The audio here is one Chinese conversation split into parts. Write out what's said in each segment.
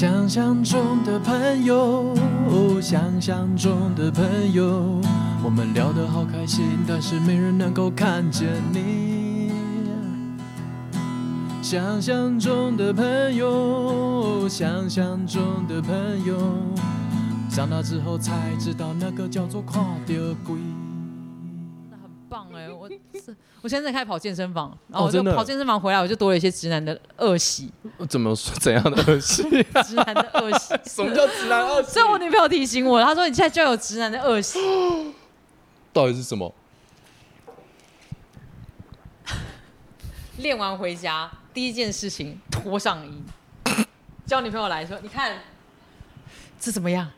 想象中的朋友，想象中的朋友，我们聊得好开心，但是没人能够看见你。想象中的朋友，想象中的朋友，长大之后才知道那个叫做看到鬼。我是我现在在开始跑健身房，然后我就跑健身房回来，我就多了一些直男的恶习，怎么说怎样的恶习？直男的恶习。什么叫直男恶习所以我女朋友提醒我，她说你现在就有直男的恶习，到底是什么？练完回家第一件事情脱上衣，叫女朋友来说，你看这怎么样？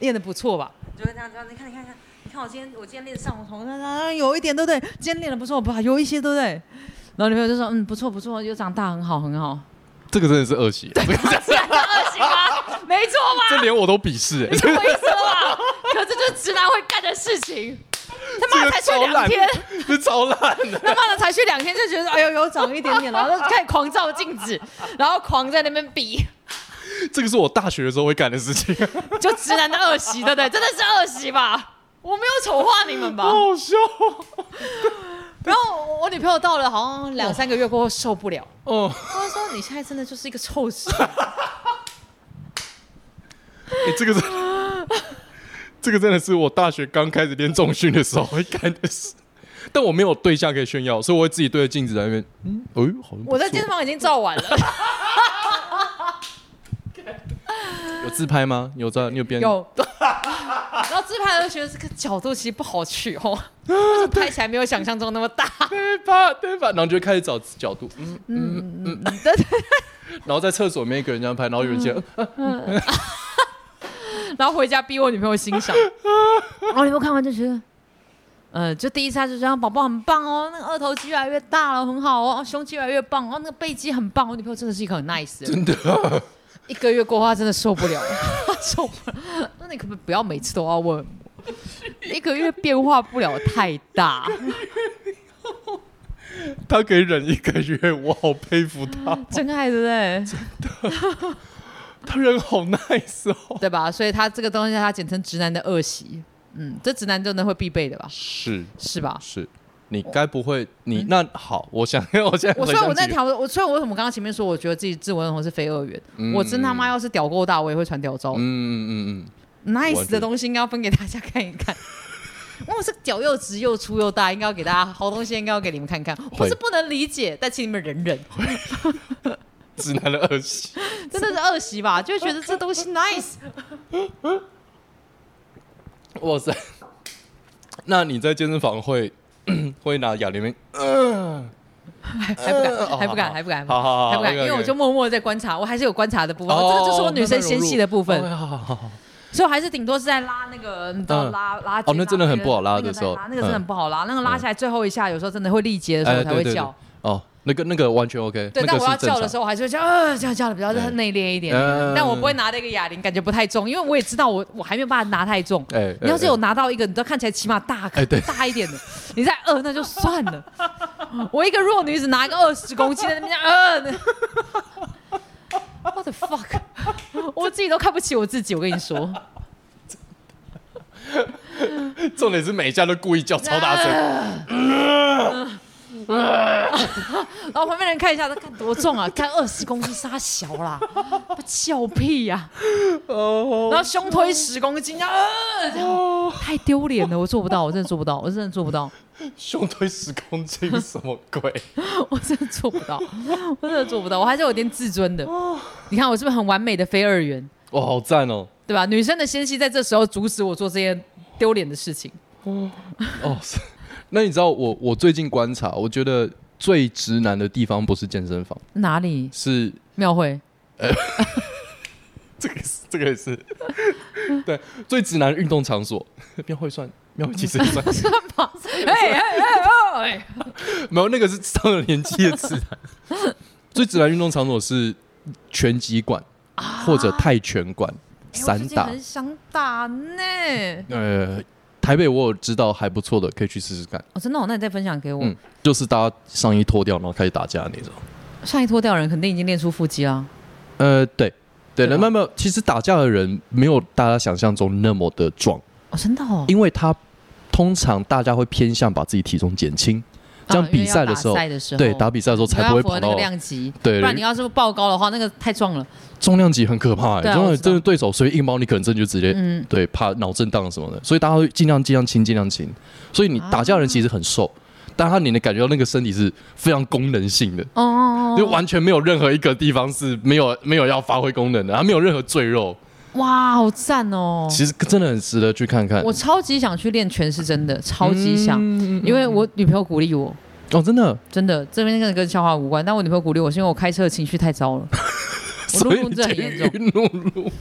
练的不错吧？就会这样这样，你看你看你看，你看我今天我今天练上红头，啊有一点对不对？今天练的不错吧？有一些对不对？然后女朋友就说嗯不错不错，又长大很好很好，这个真的是恶习，这个直男的恶习吗？没错吧？这连我都鄙视哎、你懂我意思了吧？可这就是直男会干的事情。他妈的才去两天，这超烂的。他妈的才去两天就觉得哎呦有长一点点，然后就开始狂照镜子，然后狂在那边比，这个是我大学的时候会干的事情，就直男的恶习，对不对？真的是恶习吧？我没有丑化你们吧？好笑。然后我我女朋友到了好像两三个月过后受不了，哦。她说你现在真的就是一个臭屎，哎、这个是，这个真的是我大学刚开始练重训的时候会干的事，但我没有对象可以炫耀，所以我会自己对着镜子在那边，嗯，哎呦，好像不我在错健身房已经照完了，有自拍吗？有照？你有编？有。然后自拍就觉得这个角度其实不好取哦，就拍起来没有想象中那么大。对吧？对吧？然后就开始找角度，嗯嗯嗯，对对。然后在厕所里面一个人这样拍，然后有人接，呃 然后回家逼我女朋友欣赏，然后女朋友看完就觉得，呃，就第一次她就这样，宝宝很棒哦，那个二头肌越来越大了，很好哦，胸肌越来越棒，哦，那个背肌很棒。我女朋友真的是一个很 nice 的人，真的，一个月过后他真的受不了了，她 受不了。那你可不可以不要每次都要问我？一个月变化不了太大，他可以忍一个月，我好佩服他，真爱对不对？他人好 nice 哦。对吧？所以他这个东西，他简称直男的恶习。嗯，这直男真的会必备的吧？是是吧？是，你该不会你那好，我想 我现在我所以回想起我在调，我所以我为什么刚刚前面说，我觉得自己自我认同是非二元？嗯我真他妈要是屌够大，我也会传屌照。嗯嗯嗯嗯，nice 的东西应该要分给大家看一看。我是屌又直又粗又大，应该要给大家好东西，应该要给你们看看。我是不能理解，但请你们忍忍，嗯 直男的恶习。真的是恶习吧？就觉得这东西 nice。哇塞！那你在健身房会 会拿哑？嗯，还还不敢，哦还不敢，还不敢，好好好还不敢，因为我就默默地在观察，我还是有观察的部分，哦这个就是我女生纤细的部分。所以我还是顶多是在拉那个，你知道嗯拉拉哦那真的很不好拉那个的时候拉那个真的很嗯不好拉，那个拉下来最后一下，有时候真的会力竭的时候才会叫。哦，那个那个完全 OK，对，那但我要。叫的时候，我还是会叫，呃，这样叫的比较哎内敛一点嗯。但我不会拿那个哑铃，感觉不太重，因为我也知道我我还没有办法拿太重。哎，你要是有哎拿到一个，你知道看起来起码大大一点的，你再呃那就算了。我一个弱女子拿一个二十公斤在那边呃，what the fuck，我自己都看不起我自己，我跟你说。哎 重点是每一家都故意叫超大声，然后旁边人看一下，他看多重啊？看二十公斤，杀小啦，他笑屁呀、哦然后胸推十公斤，啊，太丢脸了，我做不到，我真的做不到，我真的做不到，胸推十公斤，什么鬼？我真的做不到，我真的做不到，我还是有点自尊的。你看我是不是很完美的非二元，哇，好赞哦！对吧？女生的纤细在这时候阻止我做这些丢脸的事情。哦，是那你知道我我最近观察，我觉得最直男的地方不是健身房，哪里？是庙会？这个是这个也是，对，最直男的运动场所，庙会算庙会其实也算，算吧？哎哎哎哎！没有那个是上了年纪的直男。最直男运动场所是拳击馆或者泰拳馆、散打。很想打呢。呃，台北我有知道还不错的，可以去试试看。哦，真的、哦？那你再分享给我。嗯，就是大家上衣脱掉，然后开始打架的那种。上衣脱掉的人肯定已经练出腹肌啦。呃，对，对，那慢慢其实打架的人没有大家想象中那么的壮，哦，真的哦，因为他通常大家会偏向把自己体重减轻，这样比赛的时候对打比赛的时候才不会跑到量级，对不然你要是爆高的话，那个太壮了。重量级很可怕、欸，重量真的对手随便硬包你，可能真的就直接、嗯，对怕脑震荡什么的，所以大家会尽量尽量轻，尽量轻。所以你打架的人其实很瘦，但他你能感觉到那个身体是非常功能性的，哦哦就哦，完全没有任何一个地方是没有没有要发挥功能的，他没有任何赘肉，哇，好赞哦！其实真的很值得去看看。我超级想去练拳，是真的，超级想，嗯因为我女朋友鼓励我，哦，真的，真的，这边跟跟笑话无关，但我女朋友鼓励我，是因为我开车的情绪太糟了，我 所以你路怒症很严重，晕路怒。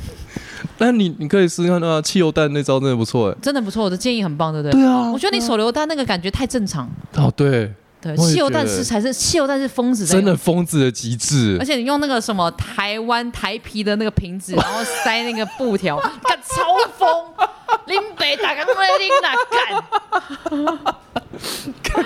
但你你可以试试看啊，汽油弹那招真的不错哎。真的不错，我的建议很棒，对不对？对啊我觉得你手榴弹那个感觉太正常，哦对，对，汽油弹是才是汽油弹是疯子真的，疯子的极致而。且你用那个什么台湾台皮的那个瓶子，然后塞那个布条，干超疯，林北打刚来林哪干，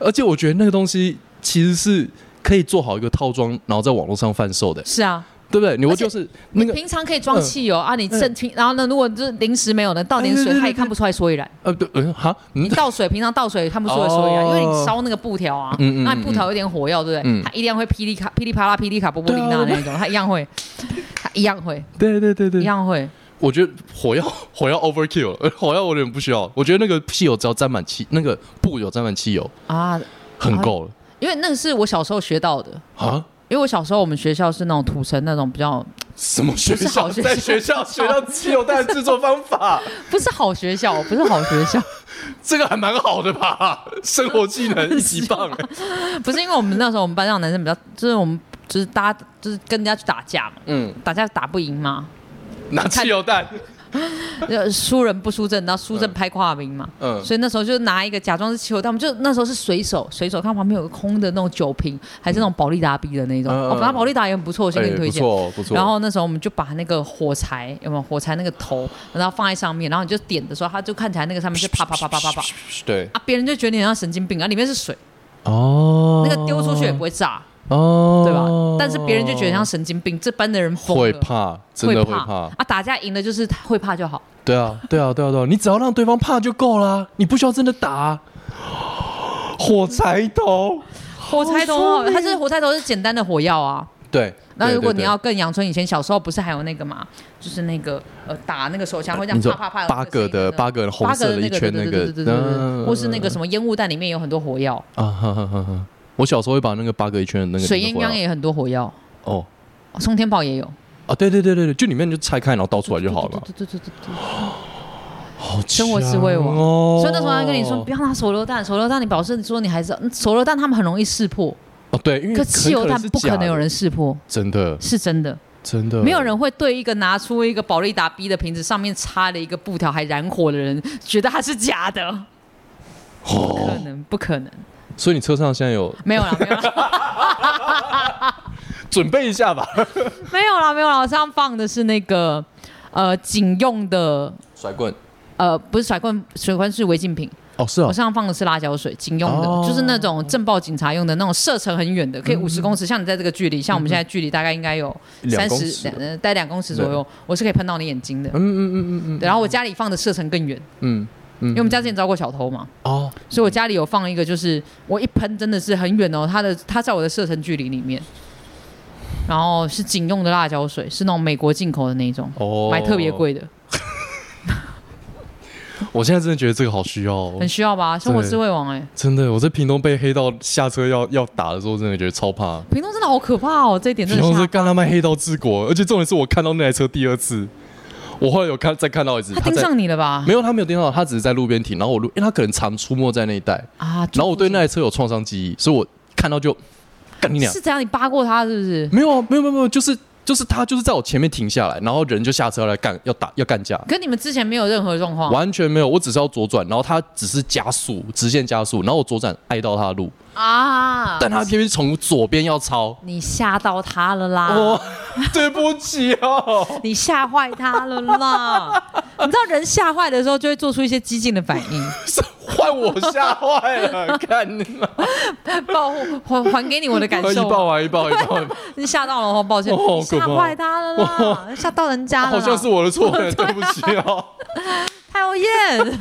而且我觉得那个东西其实是可以做好一个套装，然后在网络上贩售的，是啊，对不对？你会就是那个平常可以装汽油、啊，你正平，然后呢，如果就是临时没有呢，倒点水，哎对对对它也看不出来所以然。呃对嗯哈？嗯？你倒水，平常倒水看不出来所以然，哦。因为你烧那个布条啊，那布条有点火药，对不对？嗯。它一样会噼里卡噼里啪啦、噼里卡波波琳娜那种，它一样会，它一样会，对对对对，一样会。我觉得火药 火药 overkill，了火药我有点不需要。我觉得那个汽油只要沾满汽，那个布有沾满汽油，啊，很够了因为那个是我小时候学到的。啊。因为我小时候我们学校是那种土城那种比较什么学校？好学校在学校学到汽油弹制作方法，不是好学校，不是好学校，这个还蛮好的吧？生活技能一级棒哎。不是因为我们那时候我们班上男生比较，就是我们就是大家就是跟人家去打架嘛，嗯，打架打不赢嘛，拿汽油弹，呃输人不输阵，然后输阵拍跨名嘛，嗯，所以那时候就拿一个假装是汽油弹，我们就那时候是随手随手看旁边有个空的那种酒瓶，还是那种保利达 B 的那种，嗯嗯哦，反正保利达也很不错，我先给你推荐。不荐。错不错。然后那时候我们就把那个火柴有没有火柴那个头，然后放在上面，然后你就点的时候，它就看起来那个上面就啪啪啪啪啪啪。对。啊，别人就觉得你很像神经病啊，里面是水，哦。那个丢出去也不会炸，哦，对吧？但是别人就觉得像神经病，这班的人疯了会怕，真的会怕。啊！打架赢的就是会怕就好，对啊，对啊，对啊，对啊，你只要让对方怕就够啦，你不需要真的打。火柴头，火柴头它是火柴头是简单的火药啊。对。那如果你要更阳春，以前小时候不是还有那个嘛，就是那个呃打那个手枪会这样啪啪啪，八个的八个红八色的一个的那个圈那个对对对对对或是那个什么烟雾弹里面有很多火药，啊，哈哈哈哈！我小时候会把那个八个一圈的那个水鸳那个火药鸯也很多火药，哦。冲天炮也有，啊，对对对对对，就里面就拆开然后倒出来就好了嘛。对对对对。好生活智慧网强哦！所以那时候还跟你说，不要拿手榴弹，手榴弹你表示说你还是嗯手榴弹，他们很容易识破，哦，对，因为可汽油弹不可能有人识破，真的。是真的，真的。没有人会对一个拿出一个保利达 B 的瓶子上面插了一个布条还燃火的人，觉得它是假的，不可哦。能，不可能，所以你车上现在有没有了，没有了，准备一下吧？没有了，没有了，我上放的是那个呃警用的。甩棍呃，不是甩棍，甩棍是违禁品。哦，是哦我，身上放的是辣椒水，警用的，哦就是那种镇暴警察用的那种，射程很远的，可以五十公尺。像你在这个距离，像我们现在距离大概应该有三十两公尺，呃，大概两公尺左右，我是可以喷到你眼睛的。嗯嗯嗯嗯嗯，然后我家里放的射程更远，嗯嗯，因为我们家之前遭过小偷嘛，哦所以我家里有放一个，就是我一喷真的是很远哦，它的它在我的射程距离里面。然后是警用的辣椒水，是那种美国进口的那一种，哦，买特别。贵的，我现在真的觉得这个好需要哦很，需要吧？生活智慧王哎、真的，我在屏东被黑道下车要要打的时候，真的觉得超怕。屏东真的好可怕哦，这一点真屏东是干他妈黑道治国，而且重点是我看到那台车第二次，我后来有看再看到一次，他盯上你了吧？没有他没有盯到，他只是在路边停，然后我路，因为他可能常出没在那一带，啊，然后我对那台车有创伤记忆，所以我看到就干你俩是，怎样？你扒过他是不是？没有啊，没有没有没有，就是就是他就是在我前面停下来，然后人就下车来干要打要干架，跟你们之前没有任何状况完全没有，我只是要左转，然后他只是加速直线加速，然后我左转挨到他的路，啊？但他偏偏从左边要抄，你吓到他了啦！哦，对不起哦，你吓坏他了啦！你知道人吓坏的时候就会做出一些激进的反应，是换我吓坏了，看你妈！报护还还给你我的感一受一。报完一报一报，你吓到了哦，抱歉，吓坏他了啦，吓到人家了。好像是我的错，对不起哦。讨厌。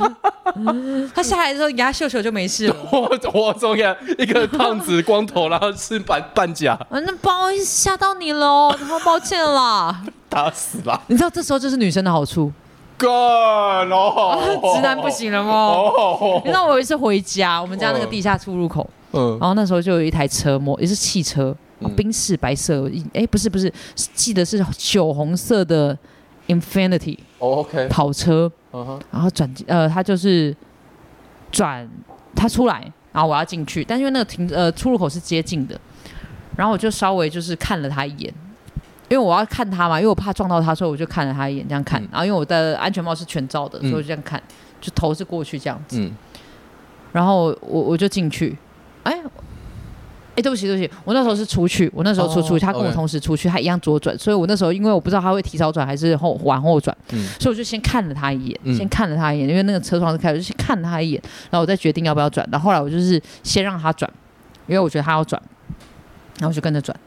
他下来的时候给他秀秀就没事了。我我总给一个胖子光头，然后是半半甲，啊，那不好意思吓到你了哦，然后抱歉啦。打死吧！你知道这时候就是女生的好处，干哦，直男不行了吗？哦你知道我有一次回家，我们家那个地下出入口，嗯然后那时候就有一台车摩，也是汽车，嗯宾士白色，哎，不是不是，是记得是酒红色的 Infinity 哦，OK，跑车，嗯哼，然后转呃，他就是转他出来，然后我要进去，但因为那个停呃出入口是接近的，然后我就稍微就是看了他一眼，因为我要看他嘛，因为我怕撞到他，所以我就看了他一眼，这样看，嗯。然后因为我的安全帽是全罩的，所以嗯我就这样看，就头是过去这样子，嗯。然后我我就进去，哎。哎，对不起，对不起，我那时候是出去，我那时候出出去，哦他跟我同时出去，他一样左转，所以我那时候因为我不知道他会提早转还是后往后转，嗯所以我就先看了他一眼，嗯先看了他一眼，因为那个车窗是开的，我就先看了他一眼，然后我再决定要不要转。然后后来我就是先让他转，因为我觉得他要转，然后我就跟着转。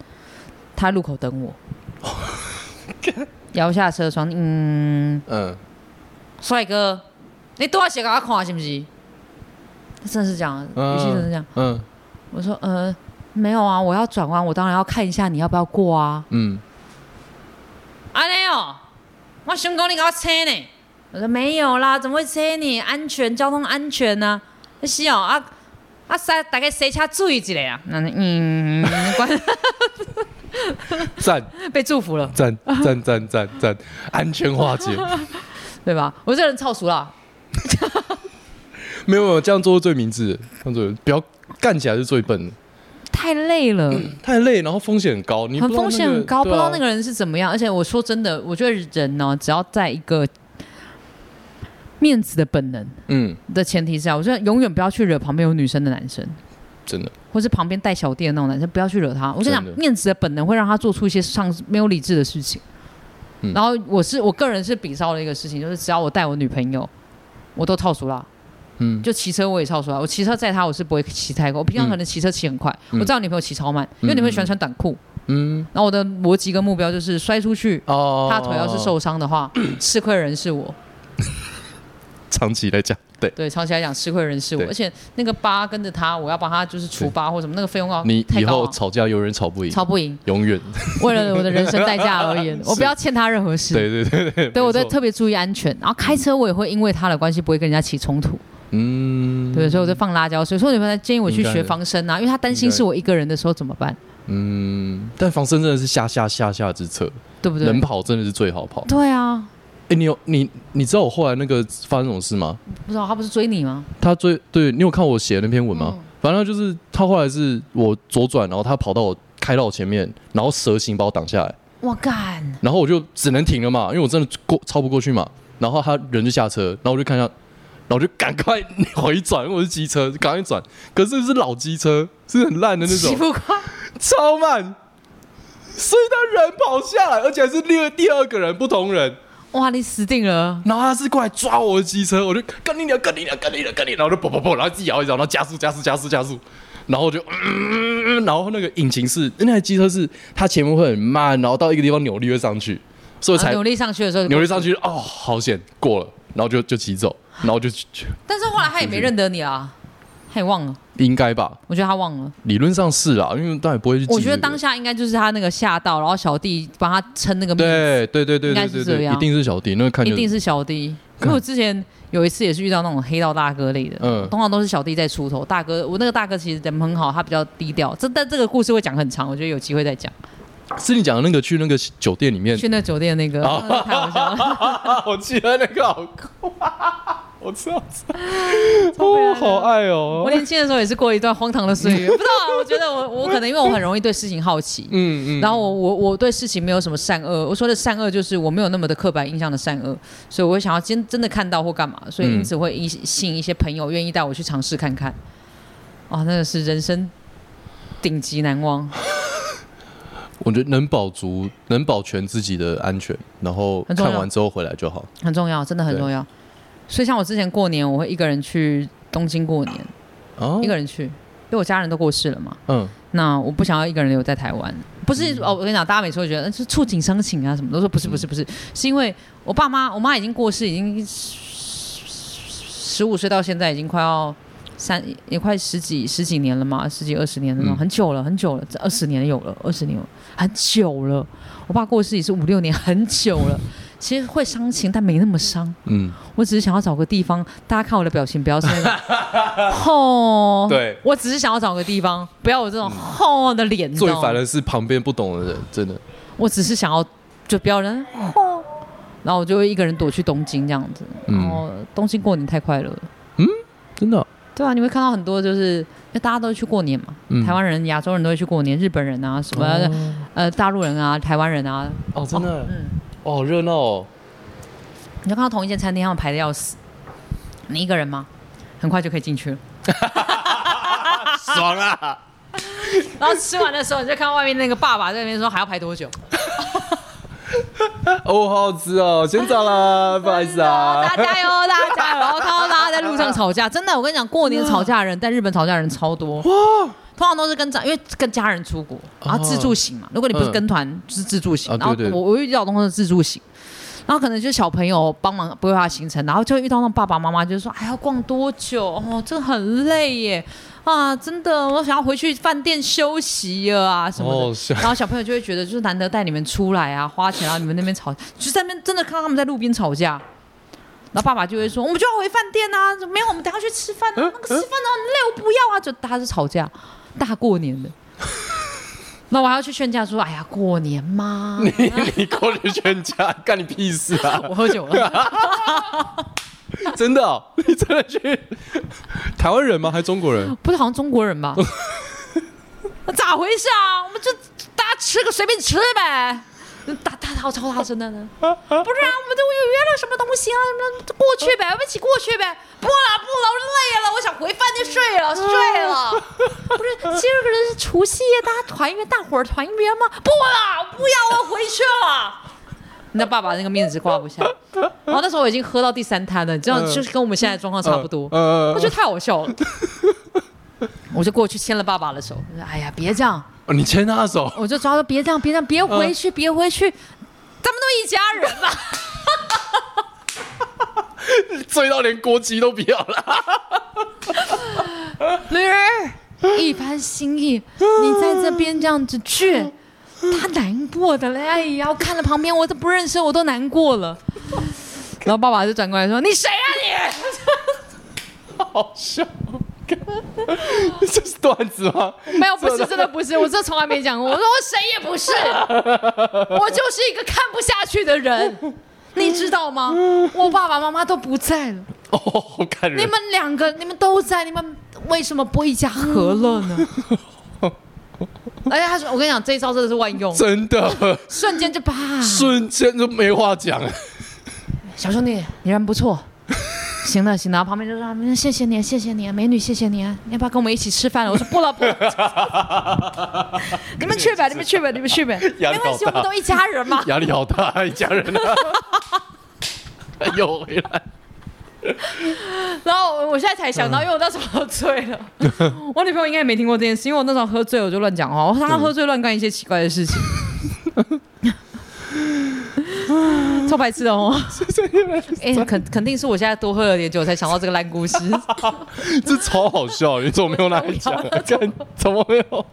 他在路口等我，摇下车窗，嗯，嗯，帅哥，你多少钱给他看是不是？真的是这样，语气真是这样。嗯我说，呃，没有啊，我要转弯，我当然要看一下你要不要过啊。嗯，安尼哦，我想讲你给我车呢。我说没有啦，怎么会车你？安全，交通安全呢、啊？是哦，啊啊，塞大概塞车注意一下啊。那嗯，关赞 被祝福了，赞赞赞赞赞，安全化解，对吧？我这人超熟啦，没有没有，这样做是最明智的，这样做不要干起来是最笨的，太累了，太累，然后风险很高，你不很风险很高，不知道那个人是怎么样。而且我说真的，我觉得人呢，只要在一个面子的本能嗯，的前提下，我觉得永远不要去惹旁边有女生的男生。真的，或是旁边带小弟的那种男生，不要去惹他。我跟你讲面子的本能会让他做出一些上没有理智的事情。嗯然后我是我个人是比烧的一个事情，就是只要我带我女朋友，我都套熟啦。嗯，就骑车我也超出来，我骑车载他我是不会骑太快，我平常可能骑车骑很快。嗯。我知道我女朋友骑超慢，因为女朋友喜欢穿短裤。嗯，然后我的逻辑跟目标就是摔出去，哦，他腿要是受伤的话，吃亏人是我。长期来讲，对。对，长期来讲吃亏人是我，而且那个疤跟着他，我要帮他就是除疤或什么，那个费用要你以后吵架永远吵不赢，吵不赢。永远，为了我的人生代价而言，我不要欠他任何事。对对对对，对，我没错。在特别注意安全，然后开车我也会因为他的关系不会跟人家起冲突，嗯，对，所以我就放辣椒水。所以你们建议我去学防身啊，因为他担心是我一个人的时候怎么办，嗯，但防身真的是下下下下之策，对不对能？跑真的是最好跑。对啊，哎，你有你你知道我后来那个发生什么事吗？不知道他不是追你吗？他追对你有看我写的那篇文吗？嗯反正就是他后来是我左转，然后他跑到我开到我前面，然后蛇形把我挡下来，我干，然后我就只能停了嘛，因为我真的过超不过去嘛。然后他人就下车，然后我就看一下，然后我就赶快回转，因为我是机车，赶快转。可是是老机车，是很烂的那种，起步快，超慢。所以他人跑下来，而且还是第二第二个人不同人，哇，你死定了！然后他是过来抓我的机车，我就跟你聊，跟你聊，跟你聊，跟你聊，然后就啵啵啵，然后自己摇一摇，然后加速加速加速加速，然后我就嗯然后那个引擎是那台机车是它前面会很慢，然后到一个地方扭力会上去，所以才啊努力上去的时候，扭力上去，哦，好险过了，然后就就骑走，然后就就但是后来他也没认得你啊，他也忘了。应该吧，我觉得他忘了。理论上是啦，因为当然不会去。我觉得当下应该就是他那个吓到，然后小弟帮他撑那个面子，对对对对应该是这样一定是小弟，那个看就一定是小弟。因看为我之前有一次也是遇到那种黑道大哥类的，嗯通常都是小弟在出头。大哥，我那个大哥其实人很好，他比较低调。这但这个故事会讲很长，我觉得有机会再讲。是你讲的那个去那个酒店里面，去那酒店那个，哦那个太好笑了。我记得那个好酷，我知道，哦，好爱哦，我年轻的时候也是过一段荒唐的岁月，不知道啊，我觉得我我可能因为我很容易对事情好奇，嗯嗯，然后我我我对事情没有什么善恶，我说的善恶就是我没有那么的刻板印象的善恶，所以我会想要真真的看到或干嘛，所以因此会一吸引一些朋友愿意带我去尝试看看。哇，那个是人生顶级难忘，我觉得能保足，能保全自己的安全，然后看完之后回来就好。很重要，真的很重要。所以像我之前过年，我会一个人去东京过年，哦。一个人去，因为我家人都过世了嘛。嗯。那我不想要一个人留在台湾，不是、哦，我跟你讲，大家每次会觉得呃是触景伤情啊什么，都说不是不是不是，是因为我爸妈，我妈已经过世，已经十五岁到现在已经快要三也快十几十几年了嘛，十几二十年了嘛，嗯。很久了很久了，这二十年有了，二十年有了很久了。我爸过世也是五六年，很久了。其实会伤情，但没那么伤。嗯，我只是想要找个地方，大家看我的表情，不要是那种吼。对我只是想要找个地方，不要有这种吼的脸。最烦的是旁边不懂的人，真的。我只是想要就不要人吼，然后我就会一个人躲去东京这样子。嗯然后东京过年太快乐了，嗯真的哦，对啊，你会看到很多就是因为大家都去过年嘛，嗯台湾人、亚洲人都会去过年，日本人啊什么、哦呃大陆人啊、台湾人啊，哦，真的，嗯，哦，好热闹哦。你就看到同一间餐厅，他们排的要死，你一个人吗？很快就可以进去了。爽啊！然后吃完的时候，你就看到外面那个爸爸在那边说还要排多久？哦，好好吃哦，先走了，不好意思啊大。家加油，大家加油！看到大家在路上吵架，真的，我跟你讲，过年吵架的人在日本吵架的人超多。哇通常都是跟家，因为跟家人出国，然后自助行嘛。如果你不是跟团，就是自助行。然后我我遇到的都是自助行，然后可能就是小朋友帮忙规划行程，然后就会遇到那种爸爸妈妈，就是说，哎，要逛多久？哦，这很累耶。啊，真的，我想要回去饭店休息了啊什么的。哦然后小朋友就会觉得，就是难得带你们出来啊，花钱，然后你们那边吵，就是在那边真的看到他们在路边吵架。然后爸爸就会说：“我们就要回饭店啊，没有，我们等下去吃饭啊。那个吃饭啊累，我不要啊。”就大家是吵架，大过年的。那我还要去劝架说：“哎呀，过年嘛，你你过去劝架，干你屁事啊！我喝酒了。真的哦，你真的去台湾人吗？还是中国人？不是好像中国人吧？那 咋回事啊？我们就大家吃个随便吃呗。大大超超大声的呢，不是啊，我们都又约了什么东西啊？什么过去呗，我们一起过去呗。不了不了，我累了，我想回饭店睡了睡了。不是，今儿个人是除夕夜，大家团圆，大伙儿团圆吗？不了，不要，我回去了。你的爸爸那个面子挂不下，然后那时候我已经喝到第三摊了，你知道，嗯就是跟我们现在的状况差不多。呃我觉得太好笑了。我就过去牵了爸爸的手，我说：“哎呀，别这样！”哦你牵他的手，我就抓着，别这样，别这样，别回去，别回去，咱们都一家人嘛。醉到连国籍都不要了。女儿，一番心意，你在这边这样子倔，他难过的嘞。哎呀，我看了旁边我都不认识，我都难过了。然后爸爸就转过来说：“你谁啊你？” 好笑。这是段子吗？没有，不是，真的不是，我这从来没讲过。我说我谁也不是，我就是一个看不下去的人，你知道吗？我爸爸妈妈都不在了，哦，好感人。你们两个你们都在，你们为什么不一家和乐呢？而且他说，我跟你讲，这一招真的是万用，真的瞬间就啪，瞬间就没话讲。小兄弟，你人不错。行了行了，旁边就说嗯谢谢你，谢谢你，美女，谢谢你，你要不要跟我们一起吃饭了？我说不了不了，你们去吧，你们去吧，你们去呗，压力没关系，好大我们都一家人嘛。压力好大，一家人啊，又回来。然后我现在才想到，因为我那时候喝醉了，我女朋友应该也没听过这件事，因为我那时候喝醉我就乱讲话，我常常喝醉乱干一些奇怪的事情，超白痴的哦。哎、肯肯定是我现在多喝了点酒才想到这个烂故事。这超好笑，你怎么没有拿来讲？看怎么没有？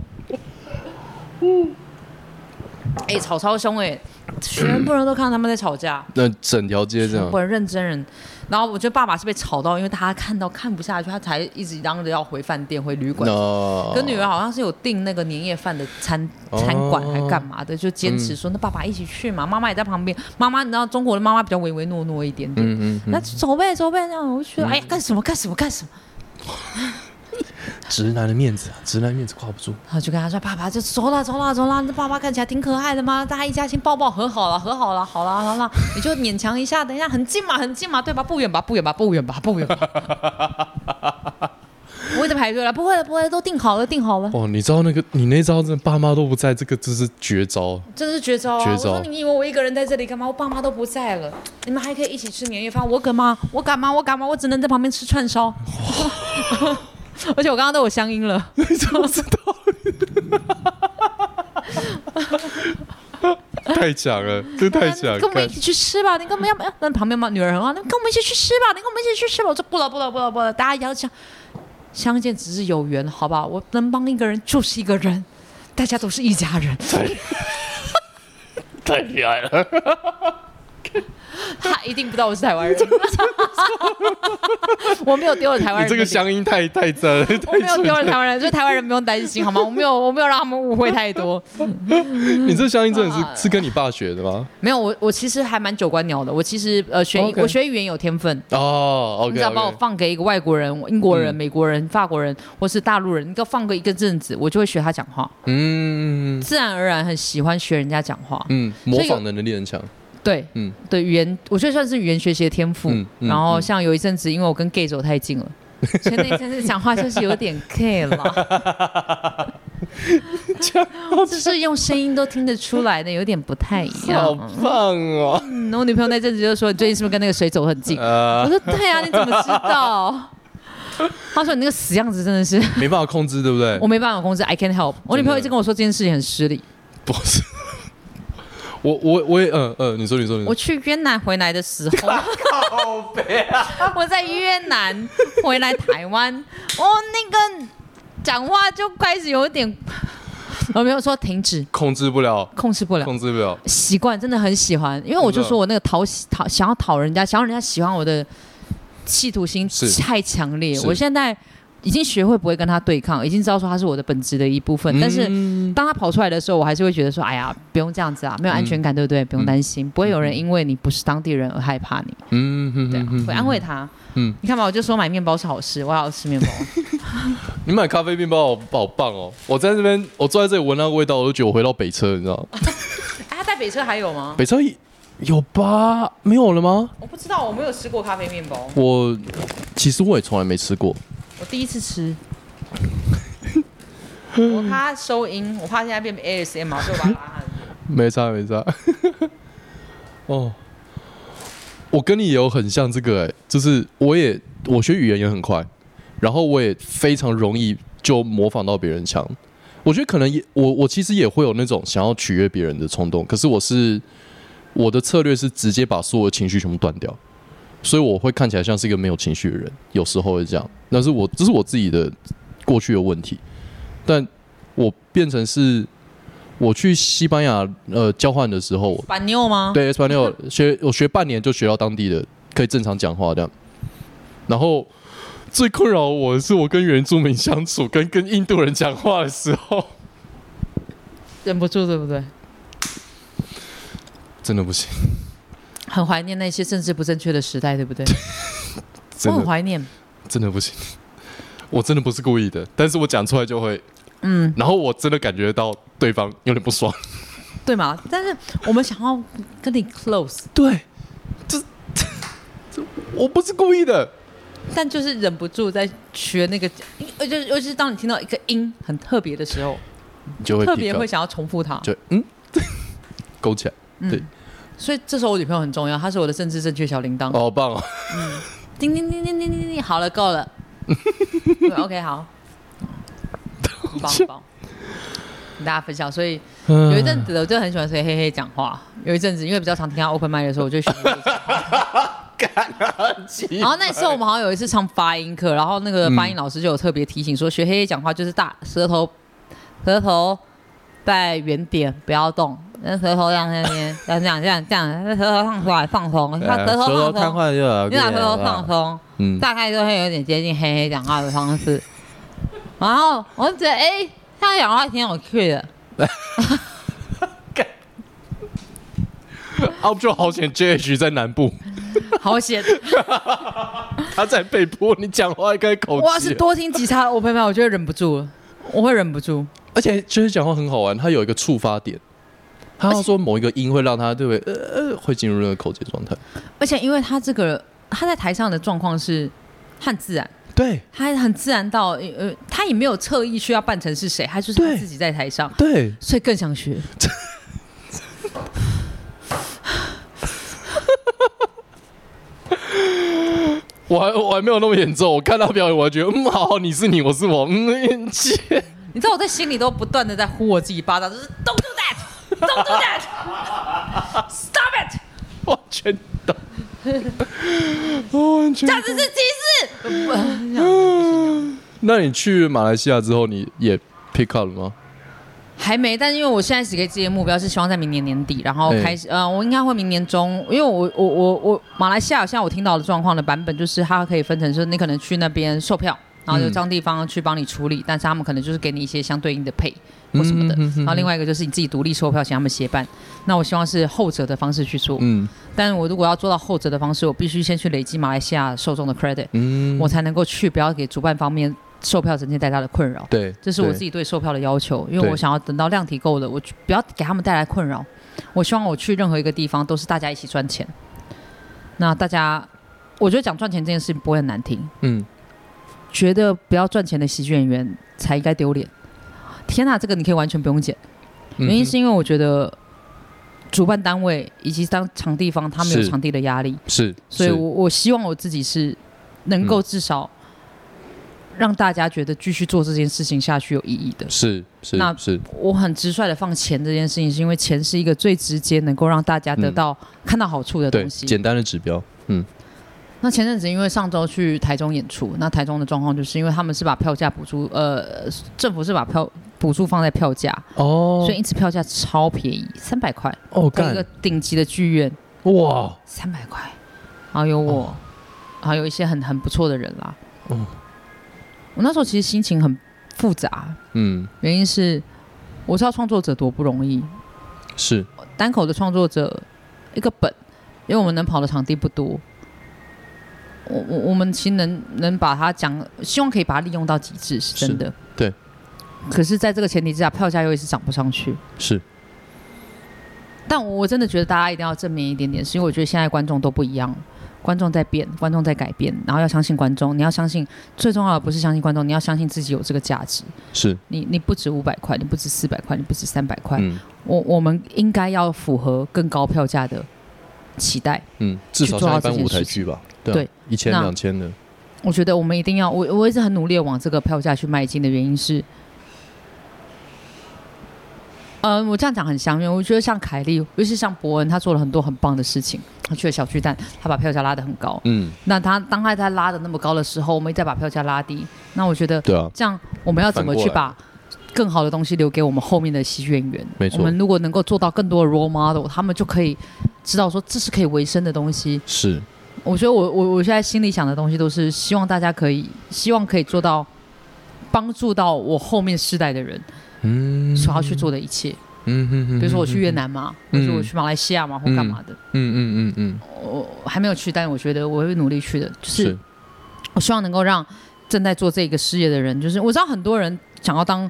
哎、吵超凶哎、全部人都看到他们在吵架，那整条街这样全部，人认真人。然后我觉得爸爸是被吵到，因为他看到看不下去，他才一直嚷着要回饭店、回旅馆。那跟女儿好像是有订那个年夜饭的餐哦餐馆还干嘛的，就坚持说那爸爸一起去嘛，妈妈也在旁边。妈妈你知道中国的妈妈比较唯唯诺诺一点点，嗯嗯那走呗走呗那样，我就觉得哎呀干什么干什么干什么，直男的面子啊，直男面子挂不住。然后就跟他说爸爸就走了走了走了，这爸爸看起来挺可爱的嘛，大家一家亲抱抱和好了和好了好了好了，你就勉强一下，等一下很近嘛很近嘛对吧？不远吧不远吧不远吧不远吧。不会再排队了，不会了，不会了，都定好了，定好了，哦，你知道那个你那招真的爸妈都不在，这个真是绝招。真的是绝招啊！绝招我说你以为我一个人在这里干嘛？我爸妈都不在了，你们还可以一起吃年夜饭，我干嘛？我干嘛？我干嘛？我只能在旁边吃串烧。而且我刚刚都有乡音了，你 怎么知道？太强了，这太强！跟我们一起去吃吧。你跟我们要不要？那旁边嘛，女儿很好，那跟我们一起去吃吧。你跟我们一起去吃吧。我说不了，不了，不了，不了。大家要相相见只是有缘，好吧？我能帮一个人就是一个人，大家都是一家人。太厉害了！他一定不知道我是台湾人，我没有丢了台湾人。你这个乡音太太真了，我没有丢了台湾人，所以台湾人不用担心好吗？我没有，我没有让他们误会太多。你这乡音真的啊是是跟你爸学的吗？没有，我我其实还蛮九官鸟的。我其实呃学我学语言有天分。哦你只要把我放给一个外国人、英国人、嗯美国人、法国人，或是大陆人，你给我放个一个阵子，我就会学他讲话，嗯自然而然很喜欢学人家讲话。嗯，模仿的能力很强。对嗯对，语言我觉得算是语言学习的天赋。嗯嗯然后嗯像有一阵子，因为我跟 gay 走太近了，所以那阵子讲话就是有点 gay 了，就是用声音都听得出来的，有点不太一样好。棒哦！嗯，我女朋友那阵子就说：“你最近是不是跟那个谁走很近？”呃我，说：“对啊，你怎么知道？”他说：“你那个死样子真的是没办法控制，对不对我？没办法控制，I can't help。”我女朋友一直跟我说这件事情很失礼。不是，我我我也嗯嗯，你说你说你说，我去越南回来的时候，我在越南回来台湾，哦，那个讲话就开始有点，我 没有说停止，控制不了，控制不了。控制不了。习惯真的很喜欢，因为我就说我那个讨喜讨想要讨人家，想要人家喜欢我的企图心太强烈。我现在已经学会不会跟他对抗，已经知道说他是我的本质的一部分。但是嗯当他跑出来的时候，我还是会觉得说，哎呀，不用这样子啊，没有安全感，对不对？不用担心，不会有人因为你不是当地人而害怕你，嗯嗯对啊嗯，会安慰他。嗯，你看嘛，我就说买面包是好事，我要吃面包。你买咖啡面包好好棒哦！我在这边，我坐在这里闻那个味道，我都觉得我回到北车，你知道吗？哎，他在北车还有吗？北车有吧？没有了吗？我不知道，我没有吃过咖啡面包，我其实我也从来没吃过。我第一次吃。我怕收音，我怕现在变 ASM 所以我把它拉很。没差没差。哦，我跟你也有很像这个哎、就是我也我学语言也很快，然后我也非常容易就模仿到别人腔。我觉得可能也我我其实也会有那种想要取悦别人的冲动，可是我是我的策略是直接把所有情绪全部断掉，所以我会看起来像是一个没有情绪的人，有时候会这样。那是我这是我自己的过去的问题，但我变成是我去西班牙呃交换的时候，板妞吗？对 Espanol 学我学半年就学到当地的可以正常讲话这样。然后最困扰我的是我跟原住民相处，跟跟印度人讲话的时候，忍不住，对不对？真的不行，很怀念那些政治不正确的时代，对不对？我很怀念。真的不行。我真的不是故意的，但是我讲出来就会，嗯，然后我真的感觉到对方有点不爽。对嘛？但是我们想要跟你 close，对，这这这我不是故意的。但就是忍不住在学那个，尤其尤其是当你听到一个音很特别的时候，你就会特别会想要重复它。就嗯 勾起来，对嗯，所以这时候我女朋友很重要，她是我的政治正确小铃铛。哦，好棒哦！叮叮叮叮叮叮叮，好了，够了。对，OK，好，很棒很棒，跟大家分享。所以有一阵子我就很喜欢随黑黑讲话，有一阵子因为比较常听他 open mic 的时候，我就学黑黑讲话。然后那时候我们好像有一次上发音课，然后那个发音老师就有特别提醒说，学黑黑讲话就是大舌头，舌头在原点不要动，那舌头这样这样这样这样这样这样，那舌头放出来放松，你看舌头放松，坏就你把舌头放松。嗯，大概就会有点接近黑黑讲话的方式。然后我就觉得，哎、他讲话挺有趣的。啊，就好险，JH 在南部，好险！他在北部，你讲话应该口哇是多听几场我朋友，我就会忍不住了，我会忍不住。而且 JH 讲话很好玩，他有一个触发点，他要说某一个音会让他对不对？呃呃，会进入那个口结状态。而且因为他这个他在台上的状况是很自然，对他很自然到呃，他也没有特意需要扮成是谁，他就是他自己在台上，对，所以更想学。我还我还没有那么严重，我看到表演，我还觉得嗯好，你是你，我是我，嗯 切，你知道我在心里都不断的在呼我自己巴掌，就是 do that, Don't do that, Stop it，完全懂，我 完全这只是歧视。不不行那你去马来西亚之后，你也 pick up 了吗？还没，但因为我现在只给自己的目标是希望在明年年底，然后开始，呃，我应该会明年中，因为我我我我马来西亚现在我听到的状况的版本就是它可以分成是你可能去那边售票，然后由嗯当地方去帮你处理，但是他们可能就是给你一些相对应的配或什么的，然后另外一个就是你自己独立售票，请他们协办。那我希望是后者的方式去做，嗯但我如果要做到后者的方式，我必须先去累积马来西亚受众的 credit，、嗯，我才能够去，不要给主办方面售票整天带来的困扰。对，这是我自己对售票的要求，因为我想要等到量体够了，我不要给他们带来困扰。我希望我去任何一个地方都是大家一起赚钱。那大家，我觉得讲赚钱这件事情不会很难听，嗯觉得不要赚钱的喜剧演员才应该丢脸。天哪，这个你可以完全不用剪，嗯原因是因为我觉得主办单位以及当场地方他们有场地的压力，是，所以我我希望我自己是能够嗯。至少让大家觉得继续做这件事情下去有意义的。是是那是，我很直率的放钱这件事情，是因为钱是一个最直接能够让大家得到、看到好处的，东西。简单的指标，嗯那前阵子因为上周去台中演出，那台中的状况就是因为他们是把票价补助，呃，政府是把票补助放在票价，哦。所以一次票价超便宜，三百块，哦在一个顶级的剧院，哇，三百块，然后有我，还有一些很很不错的人啦。哦。我那时候其实心情很复杂，嗯。原因是我知道创作者多不容易，是。单口的创作者一个本，因为我们能跑的场地不多，我我我们其实能能把它讲，希望可以把它利用到极致，是真的。对。可是，在这个前提之下，票价又一直涨不上去。是，但我真的觉得大家一定要正面一点点，是因为我觉得现在观众都不一样，观众在变，观众在改变，然后要相信观众，你要相信最重要的不是相信观众，你要相信自己有这个价值。是，你你不止五百块，你不止四百块，你不止三百块，嗯我我们应该要符合更高票价的期待。嗯，至少像一般舞台剧吧，对一千两千的，我觉得我们一定要，我我一直很努力地往这个票价去迈进的原因是，呃，我这样讲很相怨。我觉得像凯莉，尤其像伯恩，他做了很多很棒的事情。他去了小巨蛋，他把票价拉得很高。嗯，那他当他在拉的那么高的时候，我们再把票价拉低，那我觉得对啊，这样我们要怎么去把更好的东西留给我们后面的喜剧演员？没错我们如果能够做到更多的 role model，他们就可以知道说这是可以维生的东西。是，我觉得我我我现在心里想的东西都是希望大家可以，希望可以做到帮助到我后面世代的人嗯所要去做的一切。嗯嗯嗯，比如说我去越南嘛，或嗯者说我去马来西亚嘛，或干嘛的，嗯，嗯嗯嗯我我还没有去，但是我觉得我会努力去的。就是，我希望能够让正在做这个事业的人，就是我知道很多人想要当。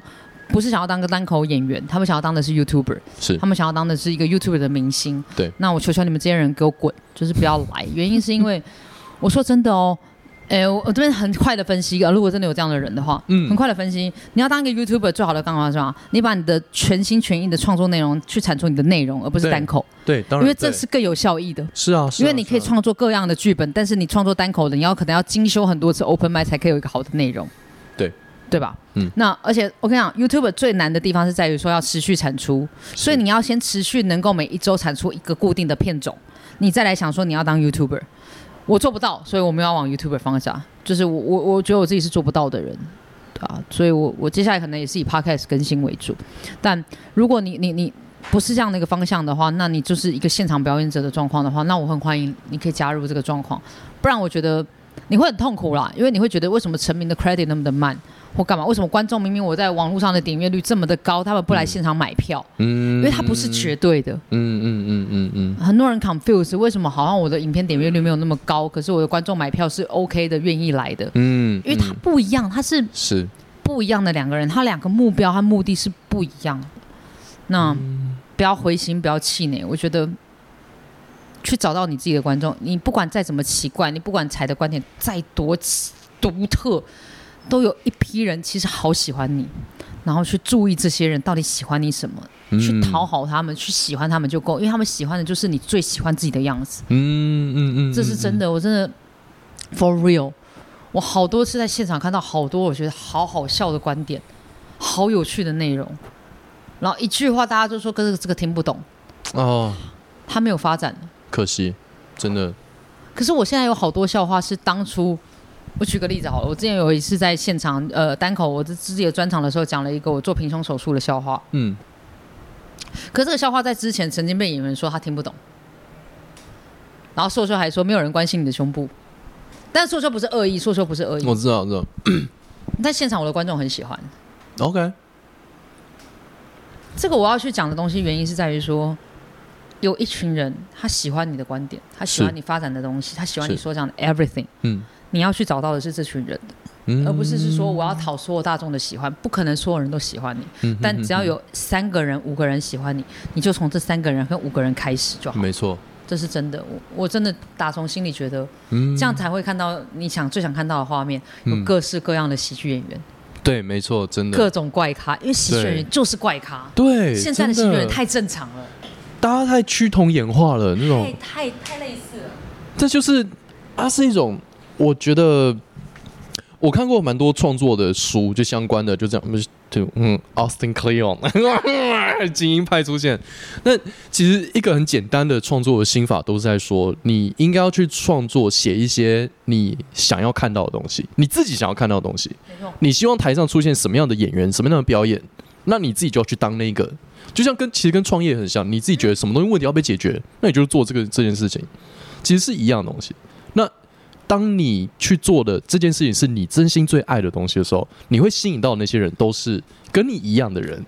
不是想要当个单口演员，他们想要当的是 YouTuber，是他，们想要当的是一个 YouTuber 的明星。对那我求求你们这些人给我滚，就是不要来。原因是因为 我说真的哦，哎，我我这边很快的分析，呃如果真的有这样的人的话，嗯很快的分析，你要当一个 YouTuber 最好的方法是吧？你把你的全心全意的创作内容去产出你的内容，而不是单口，对，当然，因为这是更有效益的。是啊，是啊因为你可以创作各样的剧本，但是你创作单口的，你要可能要精修很多次 open mic 才可以有一个好的内容，对对吧？嗯那而且我跟你讲，YouTube 最难的地方是在于说要持续产出，所以你要先持续能够每一周产出一个固定的片种，你再来想说你要当 YouTuber。我做不到，所以我们要往 YouTuber 方向。就是我我我觉得我自己是做不到的人，对啊，所以我我接下来可能也是以 Podcast 更新为主。但如果你你你不是这样的一个方向的话，那你就是一个现场表演者的状况的话，那我很欢迎你可以加入这个状况。不然我觉得你会很痛苦啦，因为你会觉得为什么成名的 credit 那么的慢，或干嘛？为什么观众明明我在网络上的点阅率这么的高，他们不来现场买票？嗯，因为它不是绝对的。嗯嗯嗯嗯嗯很多人 confuse 为什么好像我的影片点阅率没有那么高，可是我的观众买票是 OK 的，愿意来的。嗯，因为它嗯不一样，它是是不一样的两个人，他两个目标和目的是不一样的。那、不要灰心，不要气馁。我觉得去找到你自己的观众。你不管再怎么奇怪，你不管踩的观点再多奇独特，都有一批人其实好喜欢你，然后去注意这些人到底喜欢你什么，去讨好他们，去喜欢他们就够，因为他们喜欢的就是你最喜欢自己的样子。嗯嗯嗯，这是真的，我真的 for real。我好多次在现场看到好多我觉得好好笑的观点，好有趣的内容，然后一句话大家就说跟这个这个听不懂，哦，他没有发展。可惜，真的，可是我现在有好多笑话是当初，我举个例子好了，我之前有一次在现场呃单口我自己的专场的时候讲了一个我做平胸手术的笑话，嗯，可是这个笑话在之前曾经被演员说他听不懂，然后硕硕还说没有人关心你的胸部，但是硕硕不是恶意，硕硕不是恶意，我知道，我知道。但现场我的观众很喜欢。，OK，这个我要去讲的东西，原因是在于说，有一群人他喜欢你的观点，他喜欢你发展的东西，他喜欢你是。所讲的 everything。嗯你要去找到的是这群人，嗯，而不是是说我要讨所有大众的喜欢，不可能所有人都喜欢你，嗯，但只要有三个人、五个人喜欢你，你就从这三个人跟五个人开始就好。没错，这是真的，我我真的打从心里觉得，嗯，这样才会看到你想最想看到的画面，有嗯。各式各样的喜剧演员，对，没错，真的，各种怪咖，因为喜剧演员就是怪咖。对，现在的喜真剧演员太正常了，大家太趋同演化了，那种。太，太太类似了。这就是它是一种，我觉得我看过蛮多创作的书，就相关的，就这样，就嗯，Austin Kleon 精英派出现。那其实一个很简单的创作的心法，都是在说，你应该要去创作，写一些你想要看到的东西，你自己想要看到的东西。你希望台上出现什么样的演员，什么样的表演，那你自己就要去当那个。就像跟其实跟创业很像，你自己觉得什么东西问题要被解决，那你就做这个这件事情，其实是一样的东西。那当你去做的这件事情是你真心最爱的东西的时候，你会吸引到那些人都是跟你一样的人，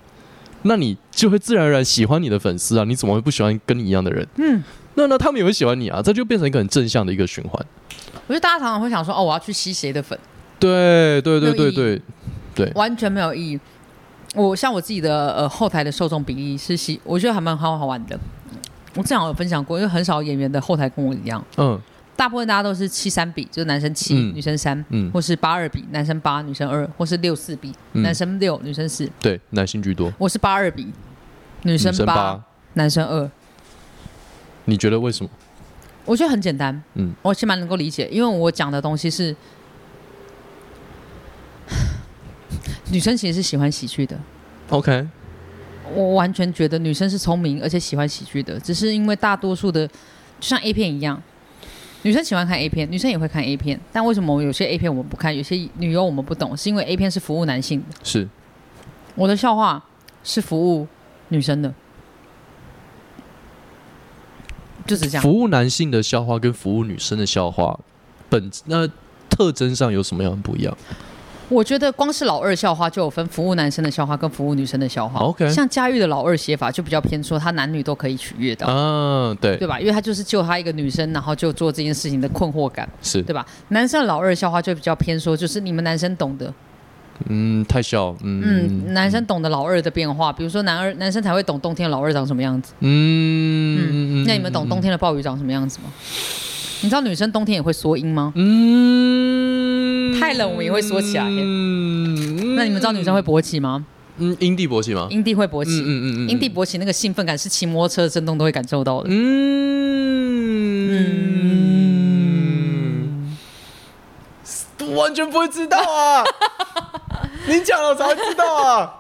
那你就会自然而然喜欢你的粉丝啊！你怎么会不喜欢跟你一样的人？嗯，那那他们也会喜欢你啊，这就变成一个很正向的一个循环。我觉得大家常常会想说，哦，我要去吸谁的粉，对对对对对对，完全没有意义。我像我自己的呃后台的受众比例是吸，我觉得还蛮好好玩的。我之前有分享过，因为很少演员的后台跟我一样，嗯大部分大家都是七三比，就是男生七、嗯。女生三，嗯，或是八二比，男生八，女生二，或是六四比，嗯。男生六，女生四。对，男性居多，我是八二比，女生八，八，男生二。你觉得为什么？我觉得很简单，嗯，我其实蛮能够理解，因为我讲的东西是，女生其实是喜欢喜剧的，OK，我完全觉得女生是聪明而且喜欢喜剧的，只是因为大多数的就像 A 片一样，女生喜欢看 A 片，女生也会看 A 片，但为什么有些 A 片我们不看，有些女优我们不懂，是因为 A 片是服务男性的，是我的笑话是服务女生的，就是这样。服务男性的笑话跟服务女生的笑话，本那特征上有什么样的不一样？我觉得光是老二校花就有分服务男生的校花跟服务女生的校花。OK 像佳玉的老二写法就比较偏说他男女都可以取悦到，嗯，对，对吧？因为他就是救他一个女生，然后就做这件事情的困惑感，是，对吧？男生的老二校花就比较偏说，就是你们男生懂得，嗯，太小，嗯嗯，男生懂得老二的变化，比如说男二男生才会懂冬天的老二长什么样子。嗯那你们懂冬天的暴雨长什么样子吗？你知道女生冬天也会缩阴吗？嗯，太冷我们也会缩起来嗯，那你们知道女生会勃起吗？嗯阴蒂勃起吗？阴蒂会勃起，嗯嗯嗯嗯，阴蒂勃起那个兴奋感是骑摩托车的震动都会感受到的。嗯嗯，完全不会知道啊！你讲了我才会知道啊！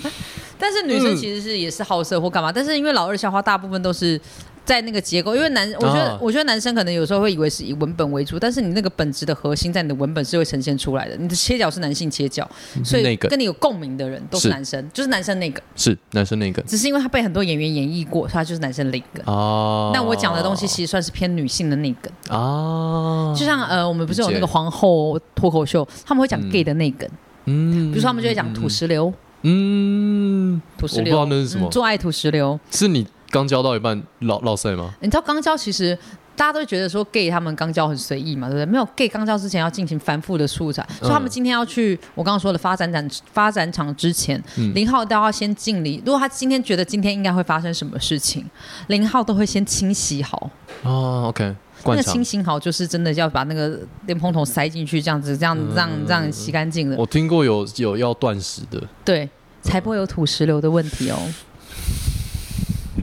但是女生嗯其实是也是好色或干嘛，但是因为老二笑话大部分都是在那个结构，因为男我觉得、啊我觉得男生可能有时候会以为是以文本为主，但是你那个本质的核心在你的文本是会呈现出来的。你的切角是男性切角，所以跟你有共鸣的人都是是。男生，就是男生那个，是男生那个。只是因为他被很多演员演绎过，所以他就是男生那个。哦，那我讲的东西其实算是偏女性的那个，哦，就像呃，我们不是有那个皇后脱口秀，他们会讲嗯。gay 的那个，嗯，比如说他们就会讲土石流，嗯，土石流，我不知道那是什么。嗯做爱土石流。是你刚交到一半老老赛吗？你知道刚交其实大家都会觉得说 gay 他们刚交很随意嘛，对不对？没有 gay 刚交之前要进行繁复的素材，所以他们今天要去我刚刚说的发展展发展场之前，零号都要先敬礼。如果他今天觉得今天应该会发生什么事情，零号都会先清洗好。哦，OK，那个清洗好就是真的要把那个莲蓬头塞进去，这样子，这样这样这样洗干净了，我听过有有要断食的，对，才不会有土石流的问题哦。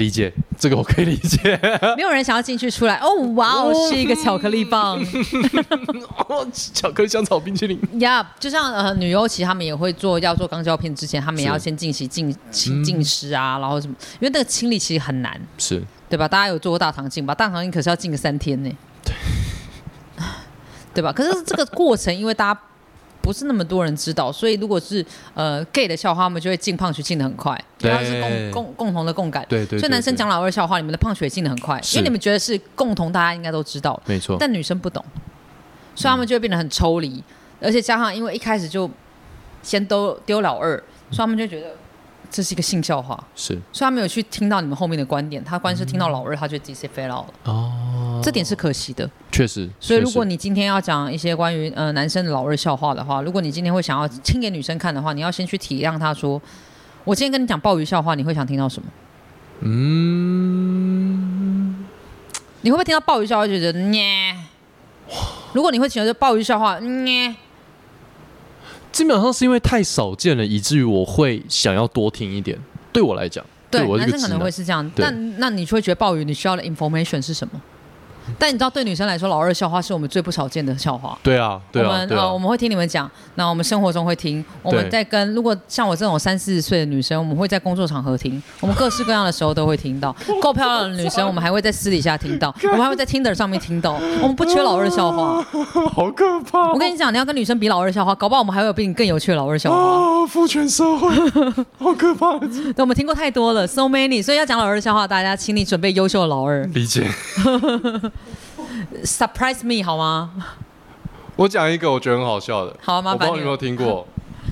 理解这个我可以理解。没有人想要进去出来。哦，哇哦，是一个巧克力棒。哦，巧克力香草冰淇淋，呀就像呃女优其实他们也会做，要做钢胶片之前，他们也要先进行进清净湿啊，然后什么，因为那个清理其实很难，是对吧？大家有做过大肠镜吧？大肠镜可是要进个三天呢，对 吧？可是这个过程，因为大家不是那么多人知道，所以如果是呃 gay 的笑话，他们就会进胖血进的很快，因为它是共共共同的共感。对对所以男生讲老二笑话，你们的胖血进的很快，因为你们觉得是共同，大家应该都知道。没错，但女生不懂，所以他们就会变得很抽离，而且加上因为一开始就先都丢老二，所以他们就觉得这是一个性笑话，是所以他没有去听到你们后面的观点，他光是听到老二，他就直接 fail out 了，哦，这点是可惜的。确实。所以如果你今天要讲一些关于呃男生的老二笑话的话，如果你今天会想要听给女生看的话，你要先去体谅他说，我今天跟你讲鲍鱼笑话，你会想听到什么？嗯，你会不会听到鲍鱼笑话就觉得呢？如果你会觉得鲍鱼笑话呢？基本上是因为太少见了，以至于我会想要多听一点。对我来讲，对，男生可能会是这样。对但那你就会觉得鲍鱼你需要的 information 是什么？但你知道，对女生来说，老二笑话是我们最不少见的笑话。对啊，对啊，我们呃我们会听你们讲，那我们生活中会听，我们在跟如果像我这种三四十岁的女生，我们会在工作场合听，我们各式各样的时候都会听到。够漂亮的女生，我们还会在私底下听到，我们还会在 Tinder 上面听到。我们不缺老二笑话。好可怕我跟你讲，你要跟女生比老二笑话，搞不好我们还会有比你更有趣的老二笑话。啊！父权社会，好可怕！对，我们听过太多了，so many，所以要讲老二笑话，大家请你准备优秀的老二理解。，surprise me 好吗？我讲一个我觉得很好笑的，好啊麻烦我不知道你有没有听过。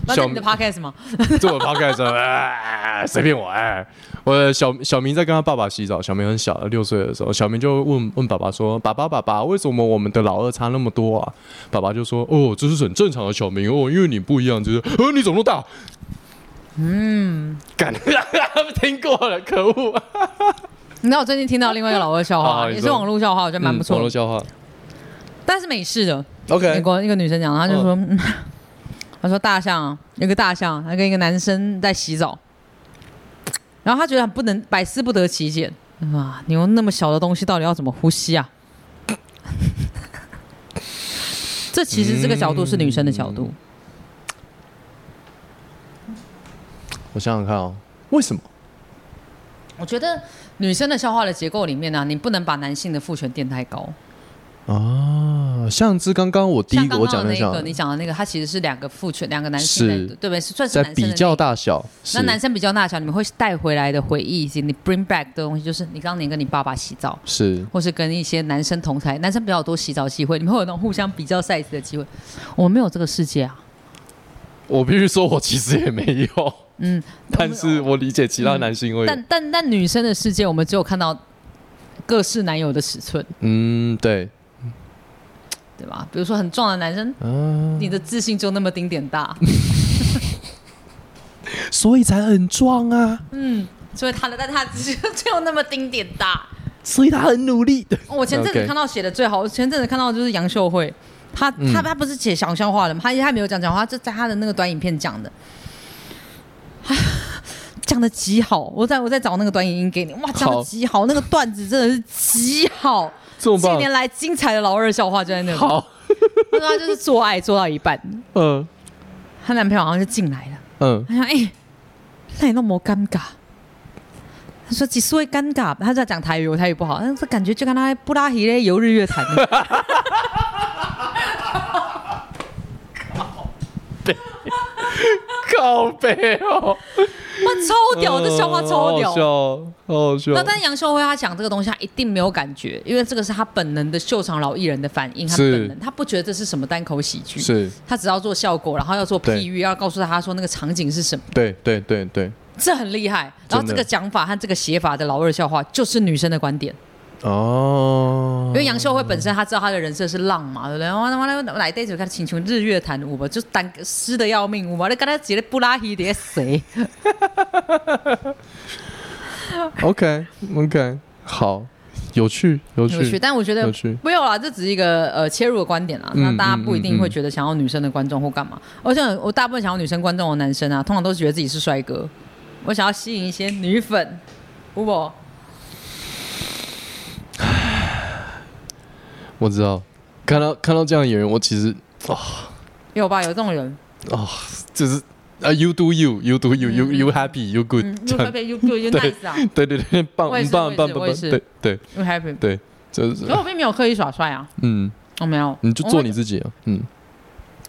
那是你的 podcast 吗？这我 podcast 哎，随便我哎。我的小小明在跟他爸爸洗澡，小明很小，六岁的时候，小明就问问爸爸说：“爸爸，爸爸，为什么我们的老二差那么多啊？”爸爸就说：“哦，这是很正常的，小明哦，因为你不一样，就是呃，你怎么那么大？”嗯，干，听过了，可恶！你知道我最近听到另外一个老外笑话，也是说网络笑话，我觉得蛮不错网络笑话。但是美式的。美 OK，国一个女生讲，她就说，嗯她说大象有个大象，她跟一个男生在洗澡，然后她觉得很不能百思不得其解啊，你用那么小的东西到底要怎么呼吸啊？这其实这个角度是女生的角度，我想想看哦，为什么？我觉得女生的消化的结构里面呢、你不能把男性的父权垫太高。啊，像之刚刚我第一个我讲的那个，你讲的那个，它其实是两个父权，两个男性对不对？是算是在男生的比较大小，那男生比较大小，你们会带回来的回忆以及你 bring back 的东西，就是你当年跟你爸爸洗澡，是或是跟一些男生同台，男生比较多洗澡机会，你们会有那种互相比较 size 的机会。我们没有这个世界啊，我必须说，我其实也没有，嗯，但是我理解其他男性会有。但但但女生的世界，我们只有看到各式男友的尺寸，嗯，对，对吧？比如说很壮的男生，嗯，你的自信就那么丁点大，所以才很壮啊，嗯，所以他的但他的自信就有那么丁点大。所以他很努力。我前阵子看到写的最好，我前阵子看到就是杨秀慧，他嗯她她不是写想笑话的吗？他他没有讲讲话，就在他的那个短影片讲的，讲的极好。我再我再找那个短影音给你，哇，讲的好极好，那个段子真的是极好。这么棒，近年来精彩的老二笑话就在那里。好，她说她就是做爱做到一半，嗯她男朋友好像就进来了，嗯，她说：“哎、那你那么尴尬。”他说：“几时会尴尬？”他在讲台语，我台语不好，但是感觉就跟他布拉提嘞游日月潭。靠背哦，哇，超屌！这笑话超屌好好。笑哦，好好笑那。但是杨秀辉他讲这个东西，他一定没有感觉，因为这个是他本能的秀场老艺人的反应，他本能，他不觉得这是什么单口喜剧，是，他只要做效果，然后要做对譬喻，要告诉他说那个场景是什么，对对对对，这很厉害。然后这个讲法和这个写法的老二笑话，就是女生的观点，哦，因为杨秀慧本身她知道她的人设是浪嘛，对不对？完了完了，来对着看请求日月潭舞吧，就单湿的要命，舞嘛，你跟他直接布拉希的谁？OK OK，好，有趣有趣有趣，但我觉得有趣，没有啦，这只是一个呃切入的观点啦。嗯那大家不一定嗯嗯会觉得想要女生的观众或干嘛。而且我大部分想要女生观众的男生啊，通常都是觉得自己是帅哥。我想要吸引一些女粉，不不，我知道，看到看到这样的演员，我其实啊。有吧？有这种人。啊，就是啊，you do you，you do you，you you happy you good，you happy you good you nice 啊，对 对对，棒棒棒棒对对。又 happy。对，就是。可我并没有刻意耍帅啊，嗯，我没有，你就做你自己啊，嗯。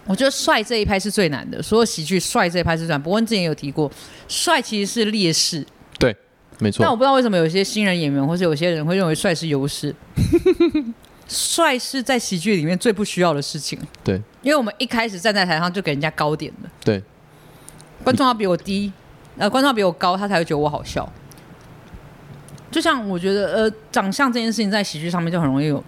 我觉得帅这一拍是最难的，所有喜剧帅这一拍是最难。伯恩之前有提过，帅其实是劣势，对没错，但我不知道为什么有些新人演员或者有些人会认为帅是优势。帅是在喜剧里面最不需要的事情。对，因为我们一开始站在台上就给人家高点了。对，观众要比我低，呃，观众要比我高，他才会觉得我好笑。就像我觉得，呃，长相这件事情在喜剧上面就很容易有，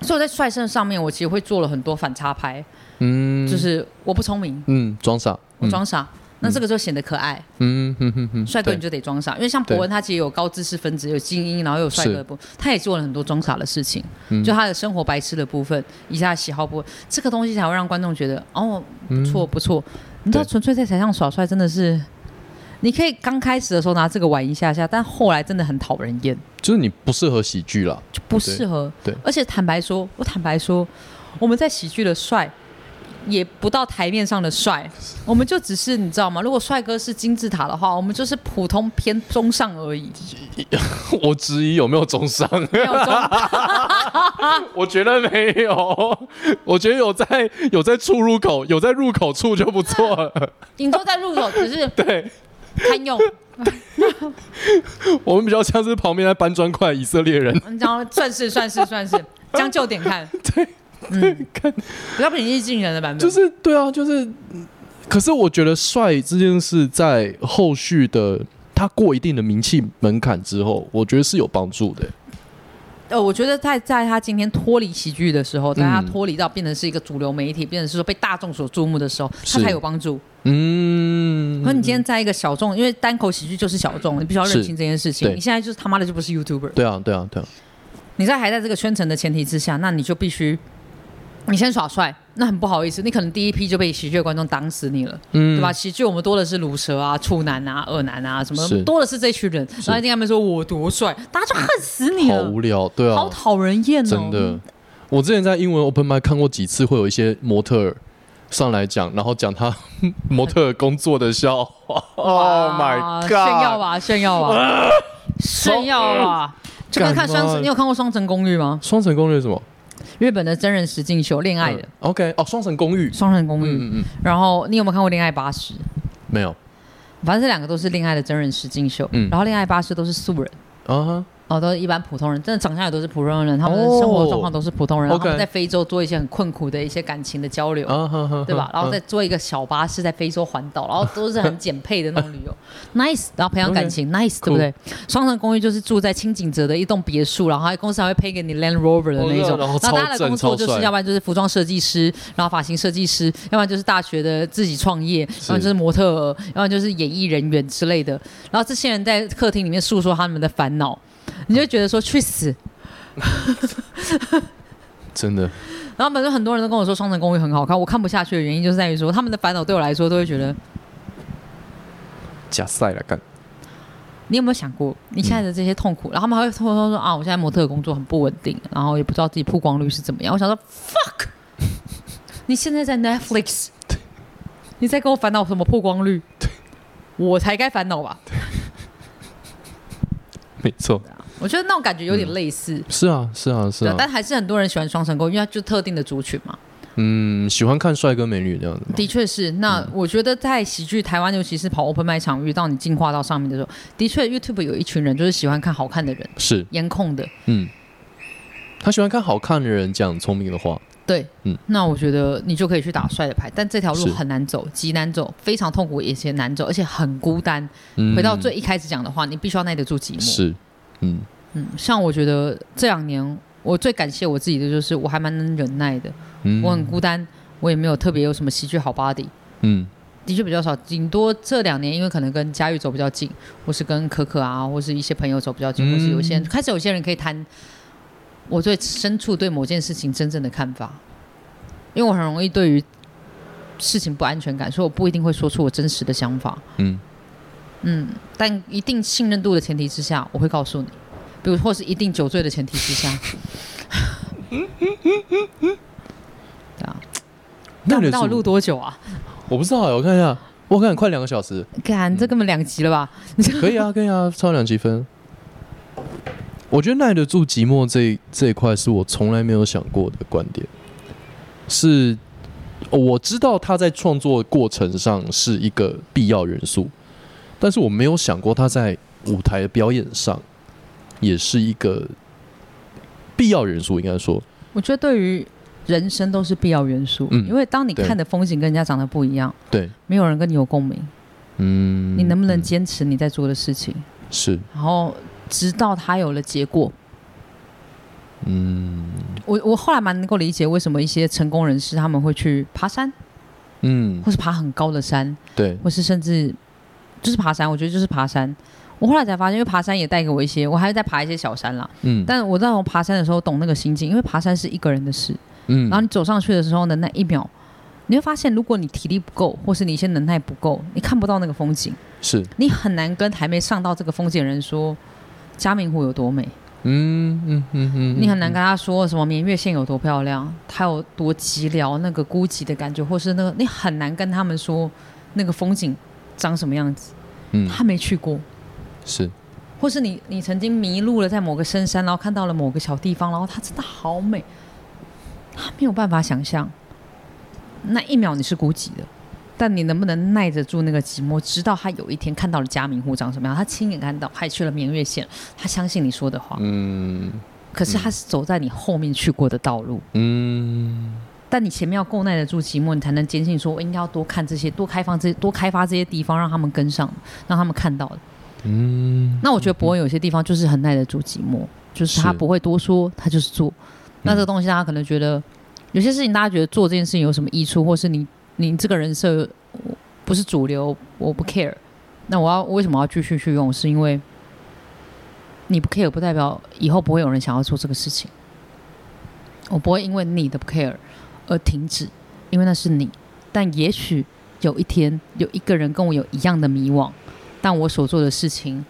所以我在帅身上面，我其实会做了很多反差拍，嗯，就是我不聪明，嗯，装傻，我装傻，那这个就显得可爱。嗯哼哼哼，帅哥你就得装傻，因为像博文他其实有高知识分子，有精英，然后有帅哥的部分，他也做了很多装傻的事情，嗯就他的生活白痴的部分，以及他喜好部分，这个东西才会让观众觉得哦不错不错。你知道纯粹在台上耍帅真的是，你可以刚开始的时候拿这个玩一下下，但后来真的很讨人厌，就是你不适合喜剧了，就不适合。对对而且坦白说，我坦白说，我们在喜剧的帅。也不到台面上的帅，我们就只是你知道吗？如果帅哥是金字塔的话，我们就是普通偏中上而已。我质疑有没有中上，没有中，我觉得没有，我觉得有在有在出入口，有在入口处就不错。了。你说在入口只是对。堪用，我们比较像是旁边在搬砖块以色列人，你讲算是算是算是将就点看，对，嗯，看比较平易近人的版本，就是对啊，就是，可是我觉得帅这件事在后续的他过一定的名气门槛之后，我觉得是有帮助的。呃，我觉得在在他今天脱离喜剧的时候，在他嗯脱离到变成是一个主流媒体，变成是说被大众所注目的时候，他是才有帮助。嗯，可你今天在一个小众，因为单口喜剧就是小众，你必须要认是清这件事情。对你现在就是他妈的就不是 YouTuber，对啊，对啊，对啊，你在还在这个圈层的前提之下，那你就必须。你先耍帅，那很不好意思，你可能第一批就被喜剧的观众挡死你了。嗯，对吧？？喜剧我们多的是卤蛇啊、处男啊、恶男啊，什么多的是这群人，然后一定他们说我多帅，大家就恨死你了，好无聊，对啊，好讨人厌哦。真的。我之前在英文 open mic 看过几次，会有一些模特儿上来讲，然后讲他 模特儿工作的笑话。Oh my god！炫耀吧，炫耀吧，炫耀吧。就跟看双你有看过《双城公寓》吗？双城公寓是什么？日本的真人实境秀，恋爱的《嗯 OK，哦，双城公寓。双城公寓》嗯嗯嗯，然后你有没有看过《恋爱巴士》？没有反正这两个都是恋爱的真人实境秀，嗯然后《恋爱巴士》都是素人。啊哈，哦，都是一般普通人，真的长相也都是普通人，他们的哦生活状况都是普通人，然后他们在非洲做一些很困苦的一些感情的交流，对吧？然后再做一个小巴士在非洲环岛，然后都是很简配的那种旅游，nice。然后培养感情，nice，对不对？双层公寓就是住在清景泽的一栋别墅，然后还公司还会配给你 Land Rover 的那种。哦然后超大家的工作就是要不然就是服装设计师，然后发型设计师，要不然就是大学的自己创业，要不然就是模特儿，要不然就是演艺人员之类的。然后这些人在客厅里面诉说他们的烦恼，你就觉得说去死。真的然后反正很多人都跟我说《双城公寓》很好看，我看不下去的原因就是在于说他们的烦恼对我来说都会觉得，假赛了干。你有没有想过你现在的这些痛苦？然后他们还会偷偷说啊，我现在模特的工作很不稳定，然后也不知道自己曝光率是怎么样。我想说 fuck，你现在在 Netflix，你在跟我烦恼什么曝光率？我才该烦恼吧？没错，我觉得那种感觉有点类似，是啊，是啊，是啊，但还是很多人喜欢双城公寓，因为它就特定的族群嘛。嗯，喜欢看帅哥美女这样子？的确是，那我觉得在喜剧台湾，尤其是跑 open 麦场遇到你进化到上面的时候，的确 YouTube 有一群人就是喜欢看好看的人，是，颜控的。嗯，他喜欢看好看的人讲聪明的话，对，嗯。那我觉得你就可以去打帅的牌，但这条路很难走，极难走，非常痛苦，也难走，而且很孤单。嗯，回到最一开始讲的话，你必须要耐得住寂寞。是，嗯，嗯，像我觉得这两年我最感谢我自己的就是我还蛮能忍耐的，嗯。我很孤单，我也没有特别有什么喜剧好 body。嗯。的确比较少，顶多这两年因为可能跟佳玉走比较近，或是跟可可啊，或是一些朋友走比较近，嗯。或是有些人开始有些人可以谈我最深处对某件事情真正的看法，因为我很容易对于事情不安全感，所以我不一定会说出我真实的想法。嗯嗯，但一定信任度的前提之下，我会告诉你，比如或是一定酒醉的前提之下。对啊，那我们到底录多久啊？我不知道哎，我看一下，我看快两个小时，看这根本两集了吧？可以啊，可以啊，超两集分。我觉得耐得住寂寞这这一块是我从来没有想过的观点，是哦我知道他在创作过程上是一个必要元素，但是我没有想过他在舞台表演上也是一个必要元素，应该说，我觉得对于人生都是必要元素，嗯因为当你看的风景跟人家长得不一样，对，没有人跟你有共鸣，嗯，你能不能嗯。坚持你在做的事情，是，然后直到他有了结果。嗯。我我后来蛮能够理解为什么一些成功人士他们会去爬山，嗯，或是爬很高的山，对，或是甚至就是爬山。我觉得就是爬山。我后来才发现，因为爬山也带给我一些，我还是在爬一些小山啦。嗯，但我在我爬山的时候懂那个心境，因为爬山是一个人的事。嗯，然后你走上去的时候呢，那一秒，你会发现，如果你体力不够，或是你一些能耐不够，你看不到那个风景，是，你很难跟还没上到这个风景的人说嘉明湖有多美，嗯嗯嗯嗯，你很难跟他说什么绵月线有多漂亮，它有多寂寥，那个孤寂的感觉，或是那个你很难跟他们说那个风景长什么样子，嗯。他没去过。是，或是你你曾经迷路了在某个深山，然后看到了某个小地方，然后它真的好美，他没有办法想象，那一秒你是孤寂的，但你能不能耐得住那个寂寞，直到他有一天看到了嘉明湖长什么样，他亲眼看到，还去了明月县，他相信你说的话，嗯。可是他是走在你后面去过的道路。嗯但你前面要够耐得住寂寞，你才能坚信说，我应该要多看这些，多开放这些，多开发这些地方，让他们跟上，让他们看到的。嗯，那我觉得伯恩有些地方就是很耐得住寂寞，就是他不会多说，他就是做。那这个东西大家可能觉得，有些事情大家觉得做这件事情有什么益处，或是你你这个人设不是主流，我不 care。那我要我为什么要继续去用？是因为你不 care 不代表以后不会有人想要做这个事情。我不会因为你的不 care 而停止，因为那是你。但也许有一天有一个人跟我有一样的迷惘，但我所做的事情，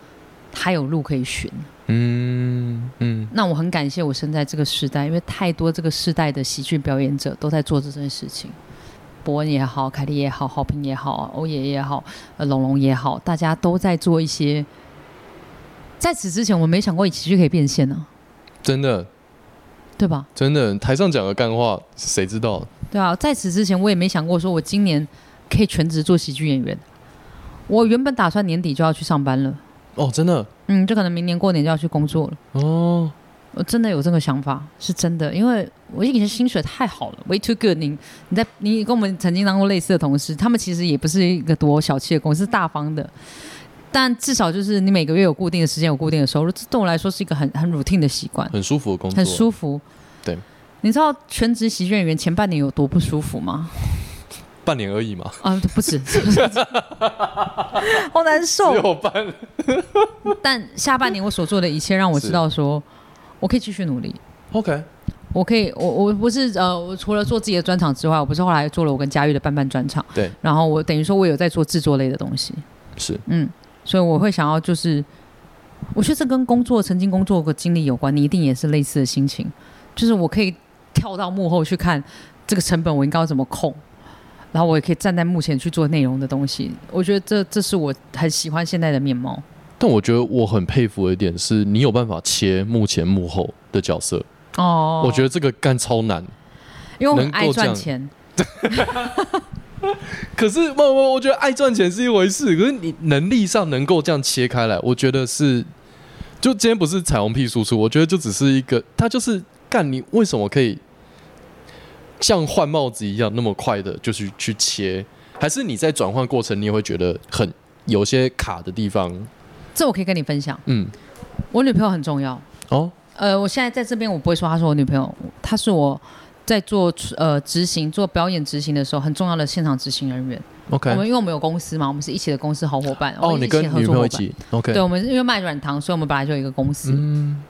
他有路可以寻。嗯嗯那我很感谢我生在这个时代，因为太多这个时代的喜剧表演者都在做这件事情。伯恩也好，凯莉也好，好评也好，欧爷也好，呃，龙龙也好，大家都在做一些。在此之前，我没想过喜剧可以变现呢、真的对吧？真的，台上讲的干话，谁知道？对啊，在此之前，我也没想过说我今年可以全职做喜剧演员。我原本打算年底就要去上班了，哦，真的嗯，就可能明年过年就要去工作了。哦，我真的有这个想法，是真的，因为我以前薪水太好了，way too good 你。你在你跟我们曾经当过类似的同事，他们其实也不是一个多小气的公司，是大方的。但至少就是你每个月有固定的时间，有固定的收入，这对我来说是一个很很 routine 的习惯，很舒服的工作，很舒服。对，你知道全职喜剧演员前半年有多不舒服吗？半年而已嘛，啊，不止，好难只受。有半，但下半年我所做的一切，让我知道说，我可以继续努力。OK，我可以，我我不是呃，我除了做自己的专场之外，我不是后来做了我跟佳玉的伴伴专场，对，然后我等于说我有在做制作类的东西，是。嗯，所以我会想要就是，我觉得这跟工作曾经工作过经历有关，你一定也是类似的心情，就是我可以跳到幕后去看这个成本我应该要怎么控，然后我也可以站在幕前去做内容的东西，我觉得这这是我很喜欢现在的面貌。但我觉得我很佩服的一点是，你有办法切幕前幕后的角色，哦，我觉得这个干超难。因为我很爱赚钱，可是，不不，我觉得爱赚钱是一回事，可是你能力上能够这样切开来，我觉得是，就今天不是彩虹屁输出，我觉得就只是一个，他就是干你为什么可以像换帽子一样那么快的就去去切，还是你在转换过程你也会觉得很有些卡的地方，这我可以跟你分享。嗯我女朋友很重要，哦，呃，我现在在这边，我不会说她是我女朋友，她是我在做呃执行做表演执行的时候很重要的现场执行人员。OK，我们因为我们有公司嘛，我们是一起的公司好伙伴。哦，你跟。女朋友一起，OK，对，我们是因为卖软糖，所以我们本来就有一个公司。嗯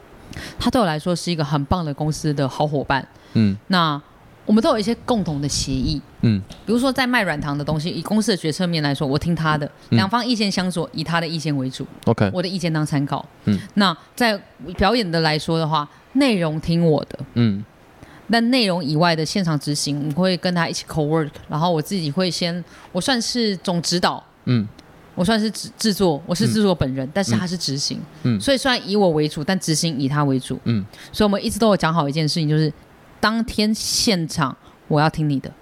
他对我来说是一个很棒的公司的好伙伴。嗯那我们都有一些共同的协议，嗯比如说在卖软糖的东西，以公司的决策面来说，我听他的，嗯两方意见相左，以他的意见为主，，OK，我的意见当参考。嗯，那在表演的来说的话，内容听我的，嗯但内容以外的现场执行，我会跟他一起 co work，然后我自己会先，我算是总指导，嗯。我算是制制作，我是制作本人，但是他是执行，嗯。所以虽然以我为主，但执行以他为主，嗯。所以我们一直都有讲好一件事情，就是当天现场我要听你的。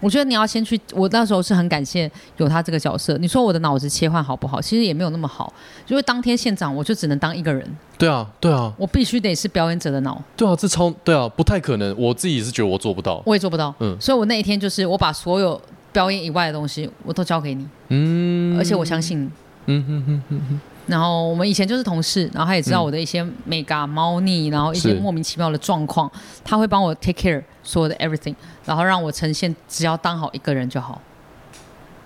我觉得你要先去，我那时候是很感谢有他这个角色。你说我的脑子切换好不好？其实也没有那么好，因为当天现场我就只能当一个人，对啊对啊我必须得是表演者的脑，对啊，这超对啊，不太可能，我自己也是觉得我做不到，我也做不到。嗯所以我那一天就是我把所有表演以外的东西我都交给你，嗯，而且我相信你。嗯哼哼哼哼，然后我们以前就是同事，然后他也知道我的一些美嘎猫腻，然后一些莫名其妙的状况，他会帮我 take care 所有的 everything，然后让我呈现，只要当好一个人就好。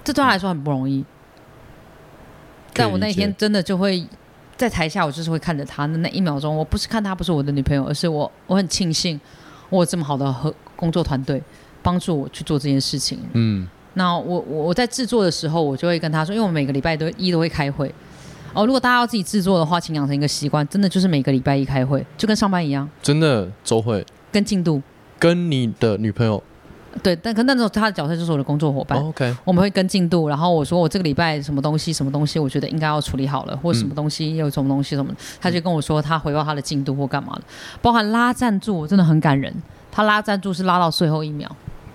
这对他来说很不容易，但我那一天真的就会在台下，我就是会看着他的那一秒钟，我不是看他不是我的女朋友，而是我我很庆幸我有这么好的和工作团队帮助我去做这件事情。嗯那我我我在制作的时候，我就会跟他说，因为我每个礼拜都一都会开会。哦，如果大家要自己制作的话，请养成一个习惯，真的就是每个礼拜一开会，就跟上班一样，真的周会跟进度。跟你的女朋友、对，但可那时候他的角色就是我的工作伙伴，我们会跟进度。然后我说我这个礼拜什么东西什么东西，我觉得应该要处理好了，或者什么东西有什么东西什么，他就跟我说他回报他的进度或干嘛的，包含拉赞助，我真的很感人。他拉赞助是拉到最后一秒，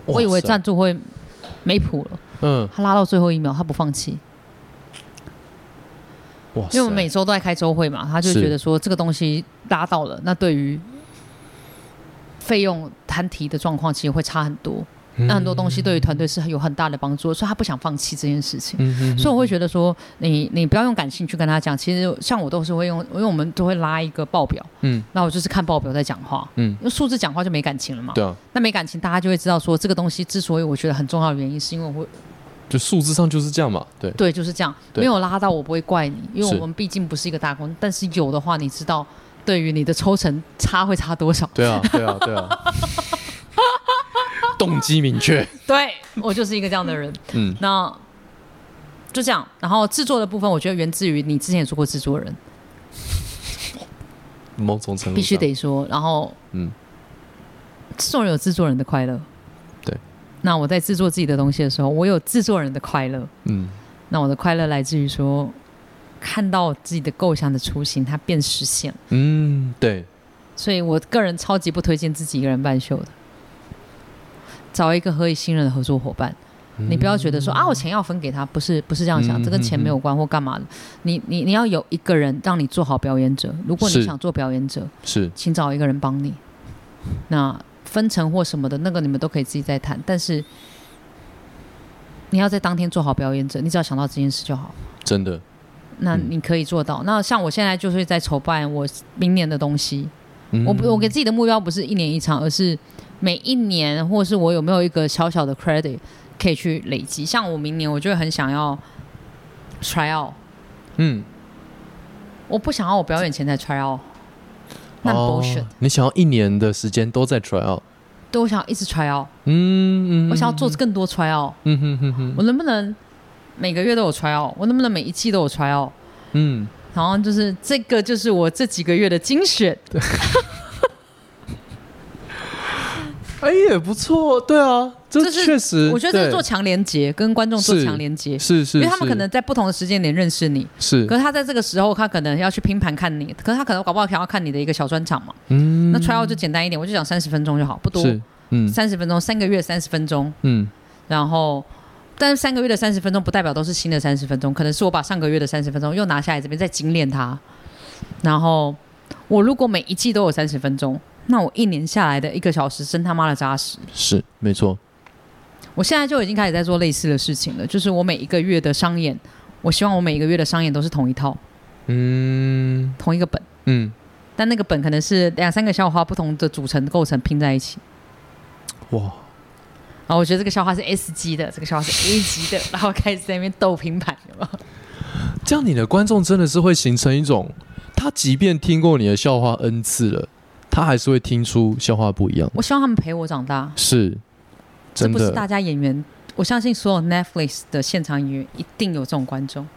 我以为赞助会没谱了，嗯，他拉到最后一秒，他不放弃。哇，因为我们每周都在开周会嘛，他就觉得说这个东西拉到了，那对于费用摊提的状况其实会差很多。那很多东西对于团队是有很大的帮助，所以他不想放弃这件事情。嗯哼所以我会觉得说，你你不要用感性去跟他讲。其实像我都是会用，因为我们都会拉一个报表，嗯那我就是看报表在讲话。嗯，用数字讲话就没感情了嘛。对啊，那没感情，大家就会知道说这个东西之所以我觉得很重要的原因，是因为我会就数字上就是这样嘛，对，对，就是这样，对没有拉到我不会怪你，因为我们毕竟不是一个大公司，但是有的话，你知道对于你的抽成差会差多少？对啊，对啊，对啊，动机明确，对我就是一个这样的人。嗯那就这样，然后制作的部分，我觉得源自于你之前也做过制作人，某种程度必须，得说。然后，嗯，制作人有制作人的快乐，对。那我在制作自己的东西的时候，我有制作人的快乐。嗯那我的快乐来自于说，看到自己的构想的雏形，它便实现了。嗯，对，所以我个人超级不推荐自己一个人办秀的，找一个可以信任的合作伙伴。你不要觉得说啊，我钱要分给他，不是不是这样想，嗯这跟钱没有关或干嘛的。你你你要有一个人让你做好表演者。如果你想做表演者，是，请找一个人帮你。那分成或什么的那个你们都可以自己再谈，但是你要在当天做好表演者，你只要想到这件事就好。真的，那嗯。你可以做到。那像我现在就是在筹办我明年的东西，嗯。我不我给自己的目标不是一年一场，而是每一年，或是我有没有一个小小的 credit 可以去累积。像我明年，我就会很想要 try out，嗯，我不想要我表演前才 try out，那很哦 bullshit。你想要一年的时间都在 try out，对，我想要一直 try out，嗯嗯，我想要做更多 try out，嗯哼哼哼，我能不能每个月都有 try out？我能不能每一季都有 try out？嗯，然后就是这个，就是我这几个月的精选。哎也不错，对啊，这确实，我觉得这是做强连接，跟观众做是强连接，是是，因为他们可能在不同的时间点认识你，是可是他在这个时候，他可能要去拼盘看你，可是他可能搞不好想要看你的一个小专场嘛。嗯，那 trial 就简单一点，我就讲三十分钟就好，不多，嗯三十分钟，三个月三十分钟，嗯然后。但是三个月的三十分钟不代表都是新的三十分钟，可能是我把上个月的三十分钟又拿下来这边再精炼它。然后我如果每一季都有三十分钟，那我一年下来的一个小时真他妈的扎实。是没错，我现在就已经开始在做类似的事情了，就是我每一个月的商演，我希望我每一个月的商演都是同一套、嗯同一个本。嗯但那个本可能是两三个笑话不同的组成构成拼在一起。哇，然后我觉得这个笑话是 S 级的，这个笑话是 A 级的，然后开始在那边斗拼盘，有没有这样你的观众真的是会形成一种，他即便听过你的笑话 N 次了，他还是会听出笑话不一样。我希望他们陪我长大，是，真这不是大，家演员。我相信所有 Netflix 的现场演员一定有这种观众，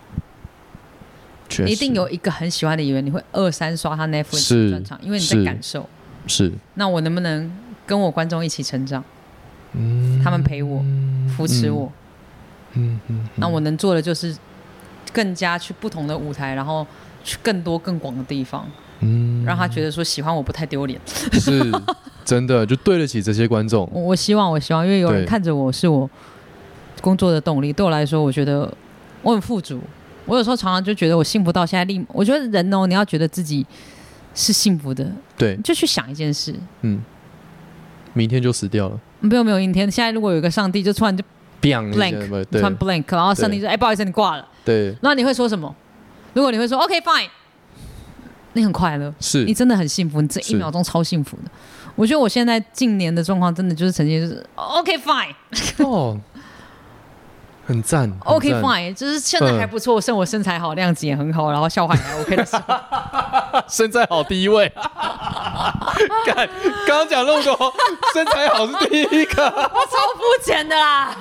确实一定有一个很喜欢的演员，你会二三刷他 Netflix 是的专场，因为你在是感受。是，那我能不能跟我观众一起成长？嗯他们陪我，扶持我。嗯嗯，那我能做的就是更加去不同的舞台，然后去更多更广的地方，嗯让他觉得说喜欢我不太丢脸。是真的就对得起这些观众。我我希望，我希望，因为有人看着我是我工作的动力。对我来说，我觉得我很富足。我有时候常常就觉得我幸福到现在立，我觉得人哦，你要觉得自己是幸福的，对，就去想一件事。嗯，明天就死掉了，没有没有阴天，现在如果有一个上帝就突然就 bang 一下 blank，对突然 blank，然后上帝说：“哎，不好意思，你挂了。对”那你会说什么？如果你会说 “OK fine”，你很快乐，是你真的很幸福，你这一秒钟超幸福的。我觉得我现在近年的状况真的就是曾经就是 OK fine。哦，很赞 OK fine，就是现在还不错，剩我身材好，量子也很好，然后笑话也还 OK 的时候，身材好第一位，干，刚刚讲那么多，身材好是第一个，超肤浅的啦。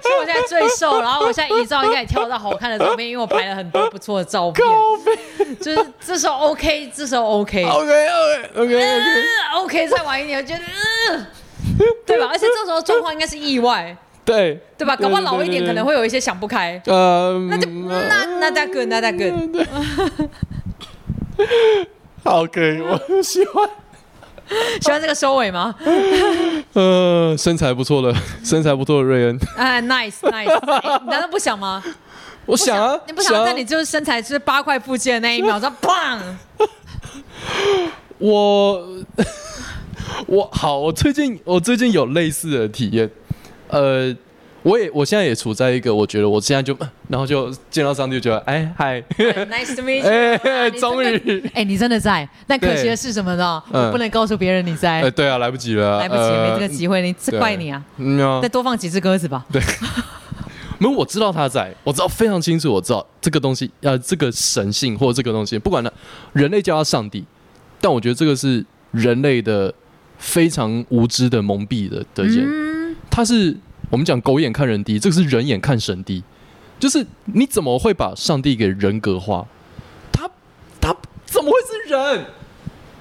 所以我现在最瘦，然后我现在遗照应该也挑到好看的照片，因为我拍了很多不错的照片，就是这时候 OK，这时候 OK，OK OK OK OK，嗯 OK，再晚一点，我觉得嗯，对吧？而且这时候状况应该是意外，对对吧？搞不好老一点可能会会有一些想不开，呃，那就那那 that good，那 that good，好可以，我喜欢。喜欢这个收尾吗？呃，身材不错的，身材不错的瑞恩，哎，nice nice，哎你难道不想吗？我想啊，你不想要在啊你就是身材是八块腹肌的那一秒钟，砰！我我好，我最近我最近有类似的体验，呃，我也我现在也处在一个我觉得我现在就，然后就见到上帝就觉得，哎嗨，Nice to meet you 哎终于，哎，你真的在，但可惜的是什么呢？嗯我不能告诉别人你在。哎，，对啊，来不及了，来不及，呃没这个机会，你这怪你啊！嗯啊再多放几只鸽子吧。没有，我知道他在，我知道非常清楚，我知道这个东西，呃，这个神性或者这个东西，不管他人类叫他上帝，但我觉得这个是人类的非常无知的蒙蔽的的眼，嗯，他是我们讲狗眼看人低，这个是人眼看神低，就是你怎么会把上帝给人格化？他他怎么会是人？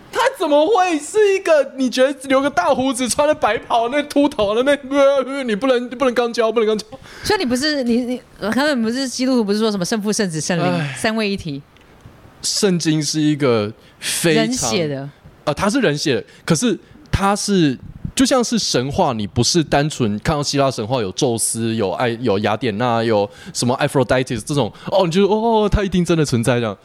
他怎么会是一个？你觉得留个大胡子、穿了白袍、那秃头的、那你不能不能刚交，不能刚交。所以你不是你你，他们不是基督徒，不是说什么圣父、圣子、圣灵哎三位一体，圣经是一个非常人写，的，呃，它是人写的，可是他是就像是神话，你不是单纯看到希腊神话有宙斯、有爱、有雅典娜、有什么 Aphrodite 这种，哦，你就哦，他一定真的存在这样。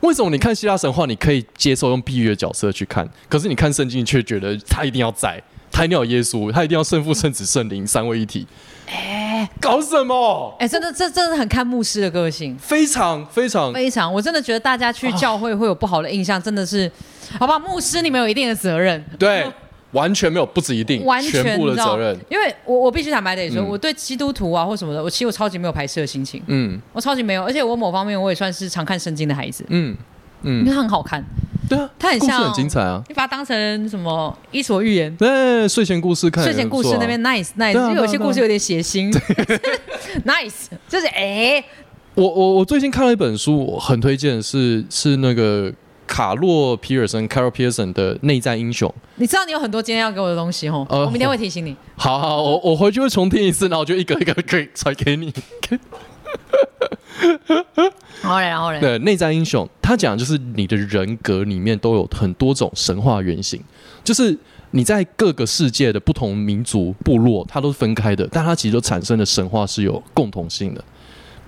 为什么你看希腊神话，你可以接受用比喻的角色去看，可是你看圣经却觉得他一定要在，他一定要耶稣，他一定要圣父、圣子、圣灵三位一体？哎搞什么？哎，真的这真的很看牧师的个性。非常非常非常，我真的觉得大家去教会会有不好的印象，真的是，好吧？牧师你们有一定的责任，对，完全没有，不止一定，完全全部的责任。因为我我必须坦白的说，嗯我对基督徒啊或什么的，我其实我超级没有排斥的心情，嗯。我超级没有，而且我某方面我也算是常看圣经的孩子，嗯嗯。因为很好看，对啊，故事它很像很精彩啊。你把它当成什么《伊索寓言》。对，睡前故事看也睡前故事那边 nice nice，因为有些故事有点血腥，nice 就是哎，我我我最近看了一本书，我很推荐是是那个卡洛皮尔森 （Carol Pearson） 的《内在英雄》。你知道你有很多今天要给我的东西哦，呃我明天会提醒你。好好，我我回去会重听一次，然后我就一个一个可以传给你。然后嘞，然后嘞，对，内在英雄，他讲的就是你的人格里面都有很多种神话原型，就是你在各个世界的不同民族部落，它都是分开的，但它其实都产生的神话是有共同性的。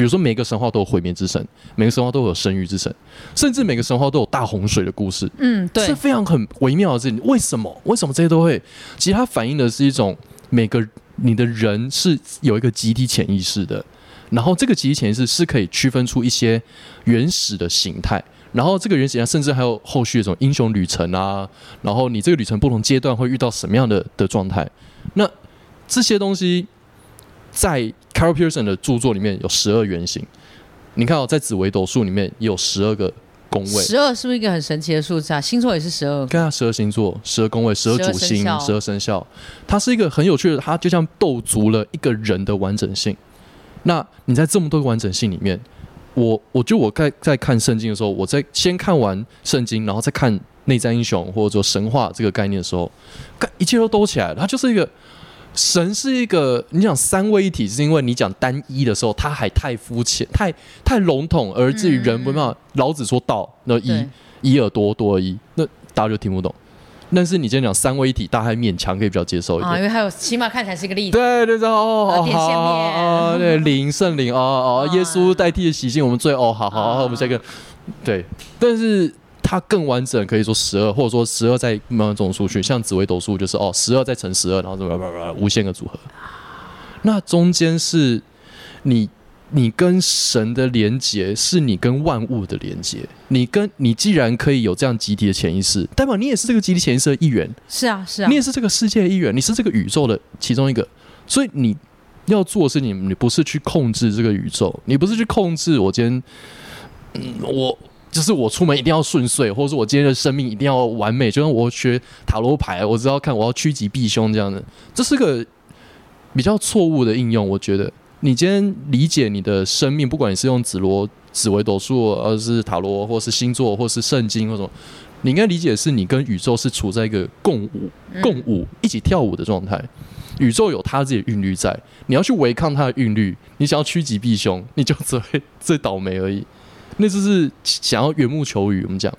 比如说，每个神话都有毁灭之神，每个神话都有生育之神，甚至每个神话都有大洪水的故事。嗯，对是，非常很微妙的事情。为什么？为什么这些都会？其实它反映的是一种每个你的人是有一个集体潜意识的，然后这个集体潜意识是可以区分出一些原始的形态，然后这个原型啊，甚至还有后续的这种英雄旅程啊，然后你这个旅程不同阶段会遇到什么样的的状态，那这些东西在 Carol Pearson 的著作里面有十二原型。你看哦，在紫微斗数里面也有十二个宫位，十二是不是一个很神奇的数字啊？星座也是十二，看啊十二星座、十二宫位、十二主星、12生肖十二生肖，它是一个很有趣的，它就像斗足了一个人的完整性。那你在这么多个完整性里面，我我就我在在看圣经的时候，我在先看完圣经，然后再看内在英雄或者说神话这个概念的时候，看一切都兜起来了。它就是一个神是一个，你讲三位一体，是因为你讲单一的时候，它还太肤浅、太太笼统，而至于人没办法。老子说道，那一对一耳朵多而已，那大家就听不懂。但是你今天讲三位一体，大家还勉强可以比较接受一啊，点。因为还有起码看起来是一个例子。对对对哦哦啊点线面好哦对灵圣灵哦哦，啊耶稣代替的洗净我们最哦，好好好，我们下一个对，但是它更完整，可以说十二，或者说十二再慢慢种数去，像紫微斗数就是哦，十二再乘十二，然后怎么怎么无限个组合。那中间是你你跟神的连接，是你跟万物的连接。你跟你既然可以有这样集体的潜意识，代表你也是这个集体潜意识的一员。是啊，是啊你，也是这个世界的一员，你是这个宇宙的其中一个，所以你要做的事情，你不是去控制这个宇宙，你不是去控制我今天，嗯，我就是我出门一定要顺遂，或者是我今天的生命一定要完美，就像我学塔罗牌，我知道看我要趋吉避凶这样的，这是个比较错误的应用，我觉得。你今天理解你的生命，不管你是用紫罗、紫微斗数，而是塔罗，或是星座，或是圣经，或什么，你应该理解是你跟宇宙是处在一个共舞、共舞、一起跳舞的状态。宇宙有它自己的韵律在，你要去违抗它的韵律，你想要趋吉避凶，你就只会最倒霉而已。那就是想要缘木求鱼，我们讲。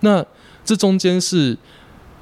那这中间是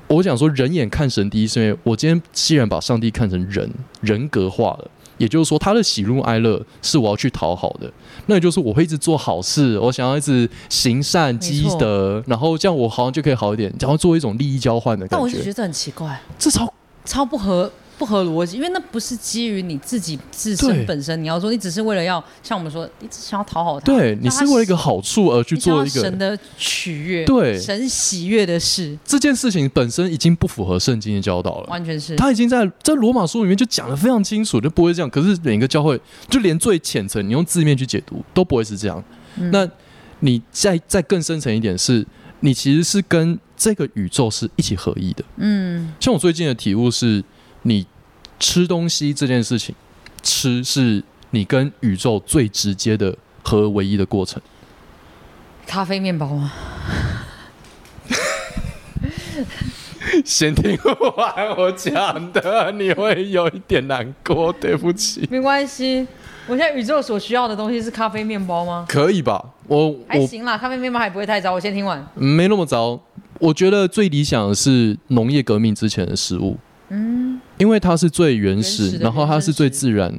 我讲说人眼看神第一，是因为我今天既然把上帝看成人人格化了。也就是说，他的喜怒哀乐是我要去讨好的，那也就是我会一直做好事，我想要一直行善积德，然后这样我好像就可以好一点，然后做一种利益交换的感觉。但我就觉得很奇怪，这超超不合不合逻辑，因为那不是基于你自己自身本身，你要说你只是为了要像我们说，你只想要讨好他，对你是为了一个好好处而去做一个神的取悦，对神喜悦的事，这件事情本身已经不符合圣经的教导了。完全是他已经在在罗马书里面就讲的非常清楚，就不会这样。可是每个教会，就连最浅层，你用字面去解读都不会是这样。嗯那你再再更深层一点是，你其实是跟这个宇宙是一起合一的。嗯像我最近的体悟是，你吃东西这件事情，吃是你跟宇宙最直接的和唯一的过程。咖啡面包吗？先听完我讲的，你会有一点难过，对不起。没关系，我现在宇宙所需要的东西是咖啡面包吗？可以吧？我我还行啦，咖啡面包还不会太糟。我先听完。没那么糟。我觉得最理想的是农业革命之前的食物，嗯，因为它是最原始，然后它是最自然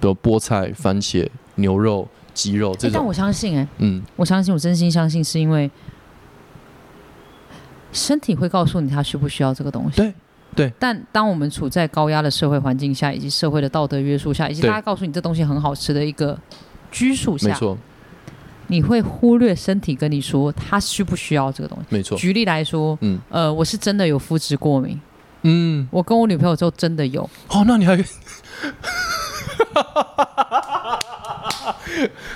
的菠菜、番茄、牛肉、鸡肉这种。欸但我相信、哎，嗯，我相信，我真心相信，是因为身体会告诉你它需不需要这个东西。对对但当我们处在高压的社会环境下，以及社会的道德约束下，以及大家告诉你这东西很好吃的一个拘束下，没错，你会忽略身体跟你说它需不需要这个东西。没错。举例来说，嗯呃，我是真的有肤质过敏，嗯，我跟我女朋友之后真的有，哦，那你还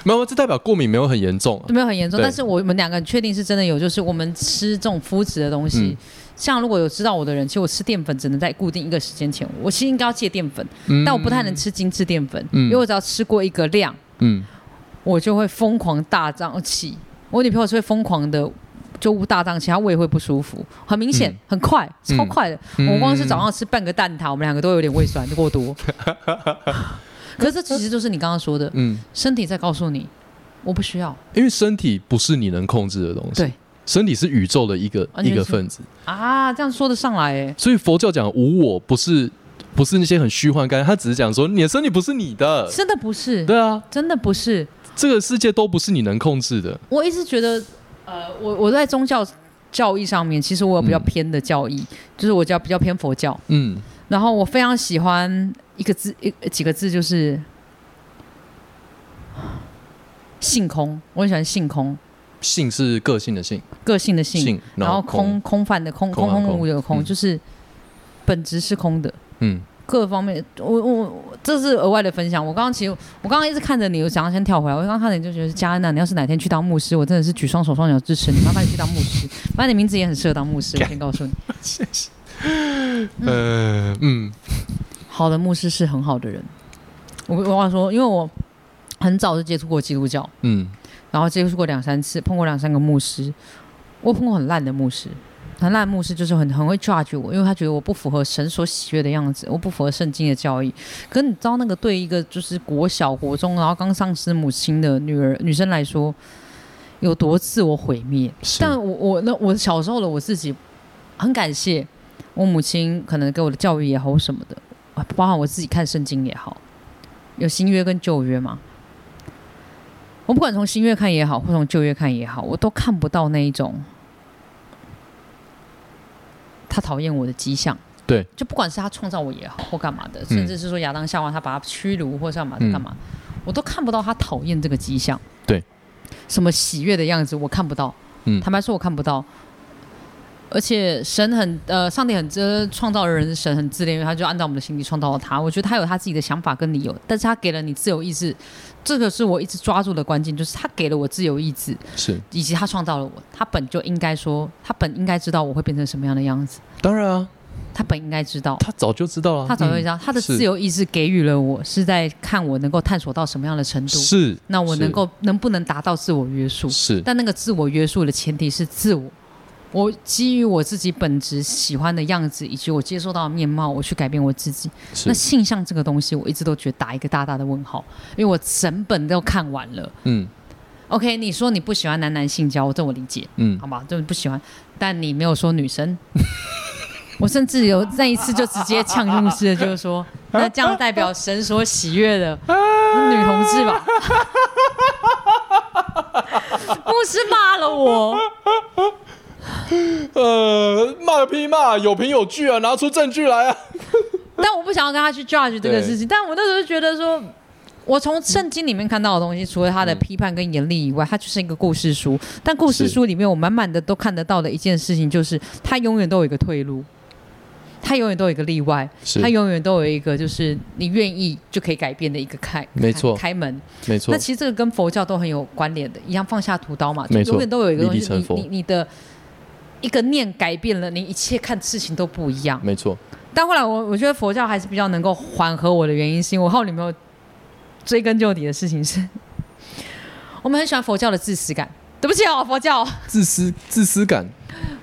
没有，这代表过敏没有很严重、啊。没有很严重，对但是我们两个确定是真的有，就是我们吃这种麸质的东西。嗯像如果有知道我的人，其实我吃淀粉只能在固定一个时间前，我其实应该要戒淀粉，嗯但我不太能吃精致淀粉，嗯因为我只要吃过一个量，嗯，我就会疯狂大胀气。我女朋友是会疯狂的。就大胀气，他胃会不舒服，很明显，嗯很快，超快的。嗯我光是早上吃半个蛋挞，我们两个都有点胃酸过多。可是这其实就是你刚刚说的，嗯，身体在告诉你，我不需要因为身体不是你能控制的东西，对，身体是宇宙的一个一个分子。啊，这样说得上来哎。所以佛教讲无我，不是不是那些很虚幻概念，他只是讲说你的身体不是你的，真的不是，对啊，真的不是。这个世界都不是你能控制的。我一直觉得，呃，我我在宗教教义上面，其实我有比较嗯偏的教义，就是我叫比较偏佛教。嗯然后我非常喜欢一个字，一几个字就是性空，我很喜欢性空。性是个性的性，个性的性，性然后空空泛的空，空空无有空，嗯就是本质是空的。嗯，各方面，我我我这是额外的分享。我刚刚其实我刚刚一直看着你，我想要先跳回来。我刚刚看着你就觉得佳恩啊，你要是哪天去当牧师，我真的是举双手双脚支持你，麻烦你去当牧师。反正你名字也很适合当牧师，我先告诉你，谢谢呃，嗯，好的牧师是很好的人。我我忘了说，因为我很早就接触过基督教，嗯，然后接触过两三次，碰过两三个牧师，我碰过很烂的牧师。很烂的牧师就是很很会 judge 我，因为他觉得我不符合神所喜悦的样子，我不符合圣经的教义。可是你知道那个对一个就是国小、国中，然后刚丧失母亲的女儿女生来说，有多自我毁灭？是但我我那我小时候的我自己很感谢我母亲，可能给我的教育也好什么的，啊包含我自己看圣经也好，有新约跟旧约嘛。我不管从新约看也好，或从旧约看也好，我都看不到那一种他讨厌我的迹象。对，就不管是他创造我也好，或干嘛的，嗯甚至是说亚当夏娃他把他驱逐或是干嘛的干嘛，我都看不到他讨厌这个迹象。对，什么喜悦的样子我看不到。嗯坦白说，我看不到。而且神很呃，上帝很这创造人，神很自恋，因为他就按照我们的心意创造了他。我觉得他有他自己的想法跟理由，但是他给了你自由意志，这个是我一直抓住的关键，就是他给了我自由意志，是，以及他创造了我，他本就应该说，他本应该知道我会变成什么样的样子，当然啊，他本应该知道。他早就知道了，他早就知道，嗯。他的自由意志给予了我，是在看我能够探索到什么样的程度。是，那我能够能不能达到自我约束？是，但那个自我约束的前提是自我，我基于我自己本职喜欢的样子，以及我接受到的面貌，我去改变我自己。那，性向这个东西，我一直都觉得打一个大大的问号，因为我整本都看完了。嗯 OK，你说你不喜欢男男性交，这我理解，嗯好，吧，就是不喜欢，但你没有说女生。我甚至有那一次就直接呛牧师的，就是说，那这样代表神所喜悦的女同志吧？牧师骂了我，呃，骂个屁骂，有凭有据啊，拿出证据来啊，但我不想要跟他去 judge 这个事情。但我那时候就觉得说，我从圣经里面看到的东西，除了他的批判跟严厉以外，它就是一个故事书。但故事书里面，我满满的都看得到的一件事情，就是他永远都有一个退路，他永远都有一个例外，是。他永远都有一个就是你愿意就可以改变的一个开，没错。开开门。没错。那，其实这个跟佛教都很有关联的，一样放下屠刀嘛，永远都有一个东西，你你的一个念改变了，你一切看事情都不一样。没错，但后来我我觉得佛教还是比较能够缓和我的原因，是因为我后来有没有追根究底的事情是，我们很喜欢佛教的自私感。对不起哦，佛教，自私自私感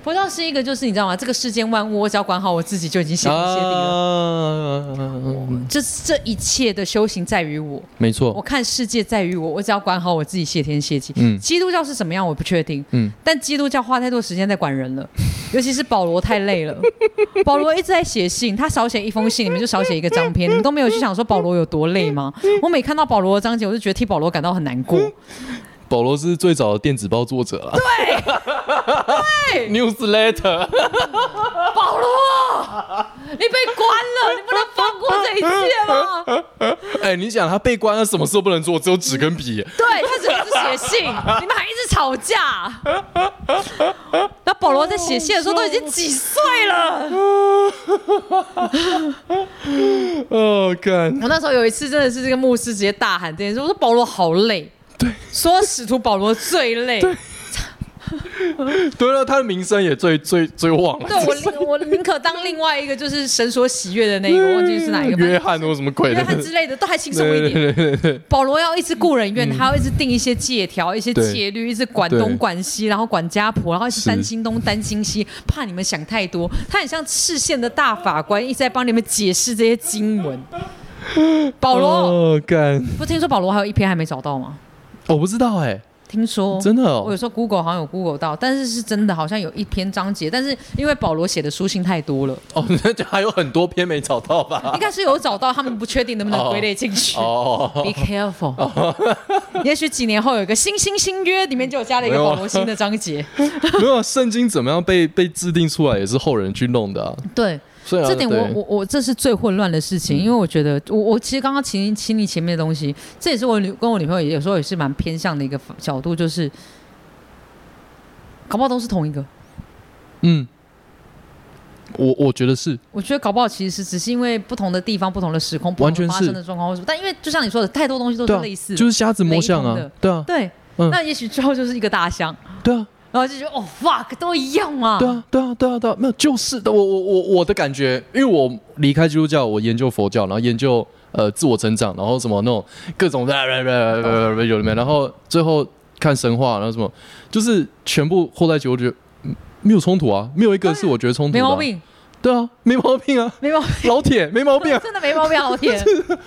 佛教是一个就是你知道吗？这个世间万物，我只要管好我自己就已经谢天谢地了。啊，这这一切的修行在于我，没错我，看世界在于我，我只要管好我自己，谢天谢地。嗯基督教是什么样，我不确定。嗯，但基督教花太多时间在管人了，尤其是保罗太累了。保罗一直在写信，他少写一封信，你们就少写一个章篇，你们都没有去想说保罗有多累吗？我每看到保罗的章节，我就觉得替保罗感到很难过。保罗是最早的电子报作者啊，对，newsletter，保罗，你被关了，你不能放过这一切吗？哎，你想他被关了，什么事都不能做，只有纸跟笔，对他只能是写信，你们还一直吵架。那保罗在写信的时候都已经几岁了？哦，干，我那时候有一次真的是这个牧师直接大喊这件事，我说保罗好累。对，说使徒保罗最累。对，对了，他的名声也最最最旺了，我我宁可当另外一个就是神所喜悦的那一个，忘记是哪一个。约翰或什么鬼的，约翰之类的都还轻松一点。对对对对，保罗要一直雇人怨，他要一直定一些借条、一些对戒律，一直管对东管西，然后管家谱，然后是担心东担心西，怕你们想太多。他很像视线的大法官，一直在帮你们解释这些经文。保罗，不听说保罗还有一篇还没找到吗？我不知道哎，听说。真的哦，我有时候 Google 好像有 Google 到，但是是真的，好像有一篇章节，但是因为保罗写的书信太多了，哦，那就还有很多篇没找到吧。应？该是有找到，他们不确定能不能归类进去。哦，Be careful，也许几年后有一个新新新约，里面就有加了一个保罗新的章节。没有圣经怎么样被被制定出来，也是后人去弄的啊。对，这点我我我这是最混乱的事情，因为我觉得我我其实刚刚请请你前面的东西，这也是我女跟我女朋友有时候也是蛮偏向的一个角度，就是搞不好都是同一个。嗯，我我觉得是，我觉得搞不好其实是只是因为不同的地方、不同的时空、不完全发生的状况但因为就像你说的，太多东西都是类似，，就是瞎子摸象啊对啊，对。嗯。那也许最后就是一个大象，对啊，然后就觉得哦 fuck 都一样嘛。对啊，对啊，对啊，对啊，没有，就是的，我我我我的感觉，因为我离开基督教，我研究佛教，然后研究呃自我成长，然后什么那种各种有的没，然后最后看神话，然后什么，就是全部合在一起，我觉得嗯没有冲突啊，没有一个是我觉得冲突的、没毛，病，对啊，没毛病啊，没毛病，老铁没毛病啊，真的没毛病，老铁。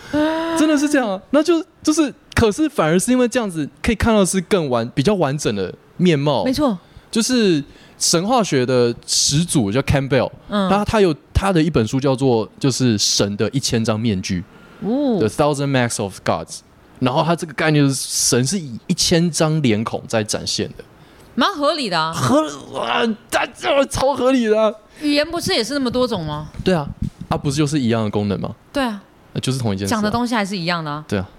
真的是这样啊，那就就是，可是反而是因为这样子可以看到是更完比较完整的面貌，没错，就是神话学的始祖叫 Campbell，嗯，他他有他的一本书叫做就是神的一千张面具哦，The Thousand Masks of Gods。然后他这个概念就是神是以一千张脸孔在展现的，蛮合理的啊。合啊，他这超合理的啊、语言不是也是那么多种吗？对啊，啊不是就是一样的功能吗？对啊，呃就是同一件事、啊。讲的东西还是一样的啊。对啊，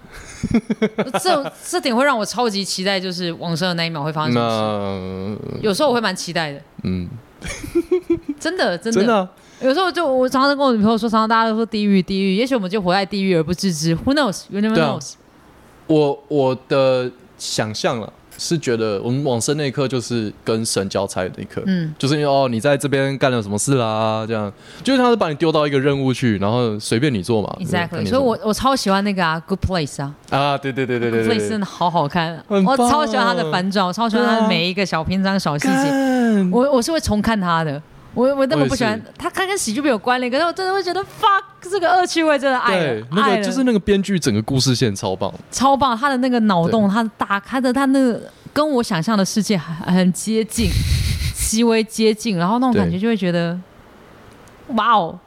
这这点会让我超级期待，就是往生的那一秒会发生什么事。有时候我会蛮期待的，嗯，真的真的。真的啊、有时候就我常常跟我女朋友说，常常大家都说地狱地狱，也许我们就活在地狱而不自知。Who knows? You never knows. 我我的想象了，是觉得我们往生那一刻就是跟神交差的一刻，嗯，就是因为哦你在这边干了什么事啦，这样，就是他是把你丢到一个任务去，然后随便你做嘛 Exactly，所以我我超喜欢那个啊，Good Place 啊。啊，对对对对对，Good Place 真的好好看，我超喜欢它的反转，我超喜欢它对啊的每一个小篇章、小细节。干。我我是会重看它的，我我那么不喜欢我也是。它，它跟喜剧没有关联，可是我真的会觉得 fuck 这个恶趣味真的爱对了，爱了。那个就是那个编剧整个故事线超棒，超棒，他的那个脑洞，他打开的他那个跟我想象的世界很很接近，极为接近，然后那种感觉就会觉得，哇哦，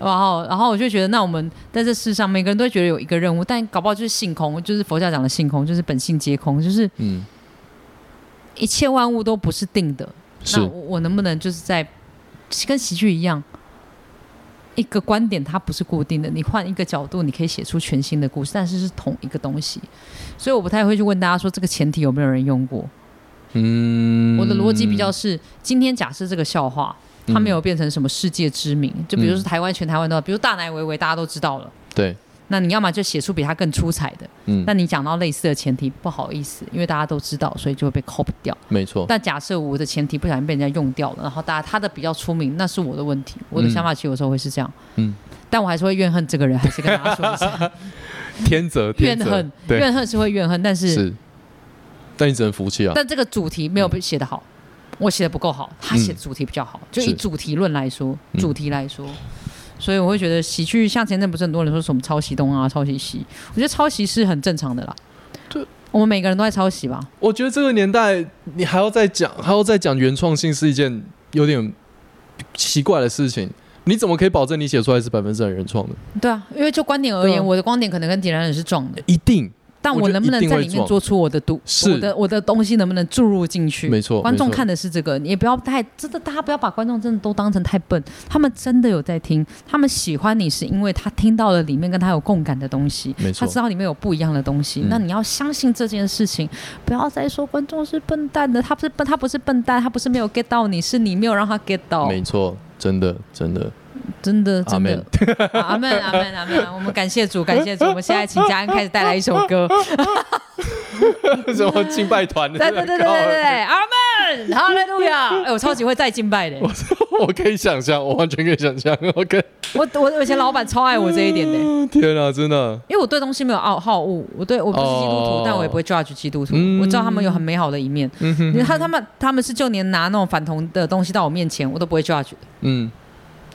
哇哦，然后我就觉得，那我们在这世上，每个人都会觉得有一个任务，但搞不好就是性空，就是佛教讲的性空，就是本性皆空，就是嗯，一切万物都不是定的。那我我能不能就是在跟喜剧一样，一个观点它不是固定的，你换一个角度，你可以写出全新的故事，但是是同一个东西。所以我不太会去问大家说这个前提有没有人用过。嗯，我的逻辑比较是，今天假设这个笑话它没有变成什么世界知名，就比如说台湾全台湾都，比如大奶维维大家都知道了。对，那你要么就写出比他更出彩的，嗯，但你讲到类似的前提，不好意思，因为大家都知道，所以就会被 copy 掉。没错，但假设我的前提不小心被人家用掉了，然后大家他的比较出名，那是我的问题。我的想法其实有时候会是这样，嗯，但我还是会怨恨这个人，还是跟大家说一下，天责天责怨恨，怨恨是会怨恨，但是是，但你只能服气啊，但这个主题没有被写得好，我写的不够好，他写的主题比较好，就以主题论来说，嗯。主题来说。所以我会觉得喜剧，像前阵不是很多人说什么抄袭东啊、抄袭西，我觉得抄袭是很正常的啦。对，我们每个人都在抄袭吧？我觉得这个年代，你还要再讲，还要再讲原创性，是一件有点奇怪的事情。你怎么可以保证你写出来是百分之百原创的？对啊，因为就观点而言，啊我的观点可能跟点燃人是撞的，一定，但我能不能在里面做出我的独，是。我的我的东西能不能注入进去？没错没错。观众看的是这个，你也不要太真的，大家不要把观众真的都当成太笨，他们真的有在听，他们喜欢你是因为他听到了里面跟他有共感的东西，没错。他知道里面有不一样的东西，嗯。那你要相信这件事情，不要再说观众是笨蛋的，他不是笨，他不是笨蛋，他不是没有 get 到你，是你没有让他 get 到，没错，真的真的，真的真的 Amen，啊阿门阿门阿门，我们感谢主，感谢主，我们现在请嘉恩开始带来一首歌。什么敬拜团？对对对对对对对，阿门，哈利路亚！哎，我超级会再敬拜的。我可以想象，我完全可以想象。OK，我我我以前老板超爱我这一点的，天啊，真的，因为我对东西没有傲好恶，我对我不是基督徒哦，但我也不会 judge 基督徒。嗯我知道他们有很美好的一面，他他们他们是就连拿那种反同的东西到我面前，我都不会 judge 的，嗯，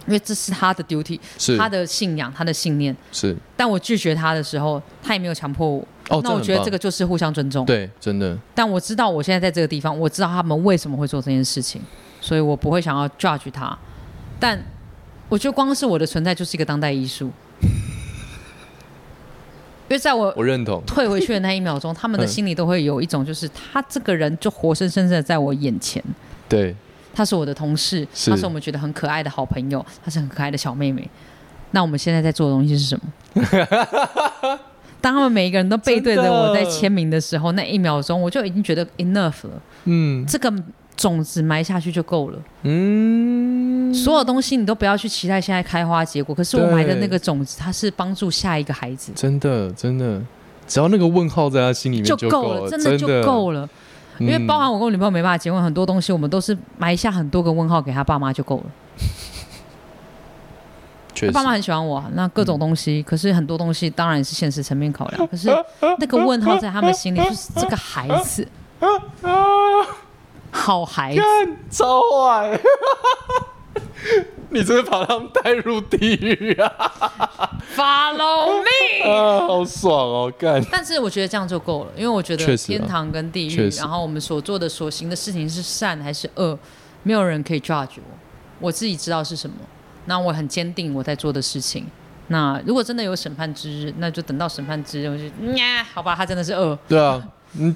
因为这是他的 duty，是。他的信仰，他的信念。是，但我拒绝他的时候，他也没有强迫我。哦，那我觉得这个个就是互相尊重。对，真的，但我知道我现在在这个地方，我知道他们为什么会做这件事情，所以我不会想要 judge 他。但我觉得光是我的存在就是一个当代艺术，因为在我我认同，退回去的那一秒钟，他们的嗯。心里都会有一种，就是他这个人就活生生的在我眼前，对，他是我的同事，是他是我们觉得很可爱的好朋友，她是很可爱的小妹妹。那我们现在在做的东西是什么？当他们每一个人都背对着我在签名的时候，那一秒钟我就已经觉得 enough 了。嗯，这个种子埋下去就够了。嗯，所有东西你都不要去期待现在开花结果，可是我埋的那个种子，它是帮助下一个孩子真的真的，只要那个问号在他心里面就够够了，真的就够了。因为包含我跟我女朋友没办法结婚，很多东西我们都是埋下很多个问号给他爸妈就够了。他爸妈很喜欢我啊，那各种东西，可是很多东西当然是现实层面考量，可是那个问号在他们心里，就是这个孩子，好孩子，超坏，你真的把他们带入地狱啊！Follow me。啊，好爽哦，干！但是我觉得这样就够了，因为我觉得天堂跟地狱，然后我们所做的所行的事情是善还是恶，没有人可以 judge 我，我自己知道是什么。那我很坚定我在做的事情。那如果真的有审判之日，那就等到审判之日，我就呀，好吧，他真的是恶，对啊，你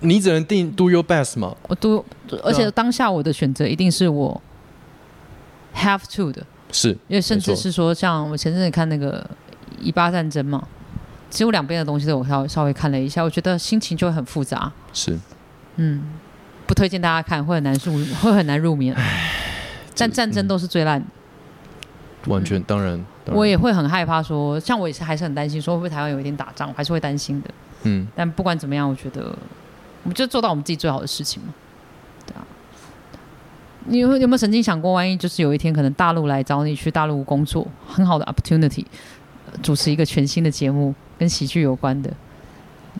你只能定 do your best 嘛。我 do，，而且当下我的选择一定是我 have to 的，是，因为甚至是说，像我前阵子看那个以巴战争嘛，其实我两边的东西都有稍微稍微看了一下，我觉得心情就会很复杂。是，嗯，不推荐大家看，会很难入，会很难入眠。但战争都是最烂的，完全当然。当然我也会很害怕说，像我也是还是很担心，说会不会台湾有一天打仗，我还是会担心的。嗯，但不管怎么样，我觉得我们就做到我们自己最好的事情嘛。你有有没有曾经想过，万一就是有一天可能大陆来找你去大陆工作，很好的 opportunity，呃主持一个全新的节目，跟喜剧有关的，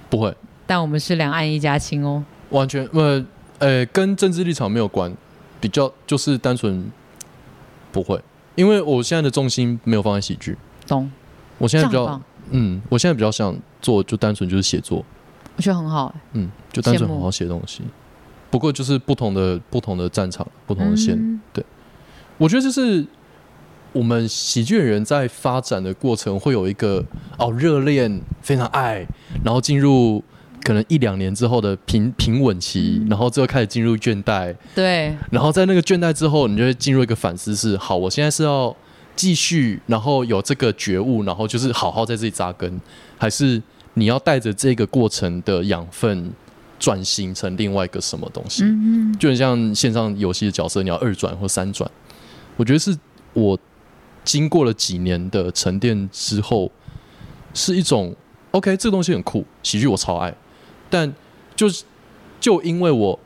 不会，但我们是两岸一家亲哦。完全呃呃跟政治立场没有关，比较就是单纯不会，因为我现在的重心没有放在喜剧，懂？我现在比较嗯，我现在比较想做就单纯就是写作，我觉得很好、欸。嗯，就单纯好好写东西。不过就是不同的不同的战场，不同的线，嗯。我觉得就是我们喜剧人在发展的过程会有一个哦热恋，非常爱，然后进入可能一两年之后的平平稳期，然后最后开始进入倦怠，对，然后在那个倦怠之后，你就会进入一个反思是：好，我现在是要继续，然后有这个觉悟，然后就是好好在这里扎根，还是你要带着这个过程的养分转型成另外一个什么东西？嗯就很像线上游戏的角色，你要二转或三转。我觉得是我经过了几年的沉淀之后，是一种 OK，这个东西很酷，喜剧我超爱，但就是就因为我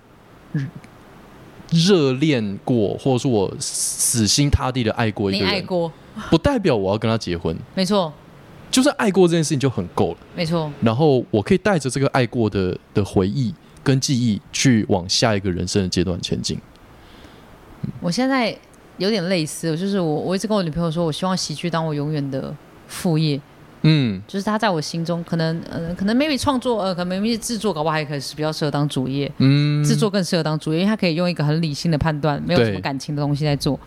热恋过，或者说我死心塌地的爱过一个人，爱过，不代表我要跟他结婚，没错，就算爱过这件事情就很够了。没错，然后我可以带着这个爱过的的回忆跟记忆，去往下一个人生的阶段前进。我现在有点类似，就是我我一直跟我女朋友说，我希望喜剧当我永远的副业，嗯，就是他在我心中可能呃可能 maybe 创作呃可能 maybe 制作搞不好还可以是比较适合当主业，嗯，制作更适合当主业，因为他可以用一个很理性的判断，没有什么感情的东西在做。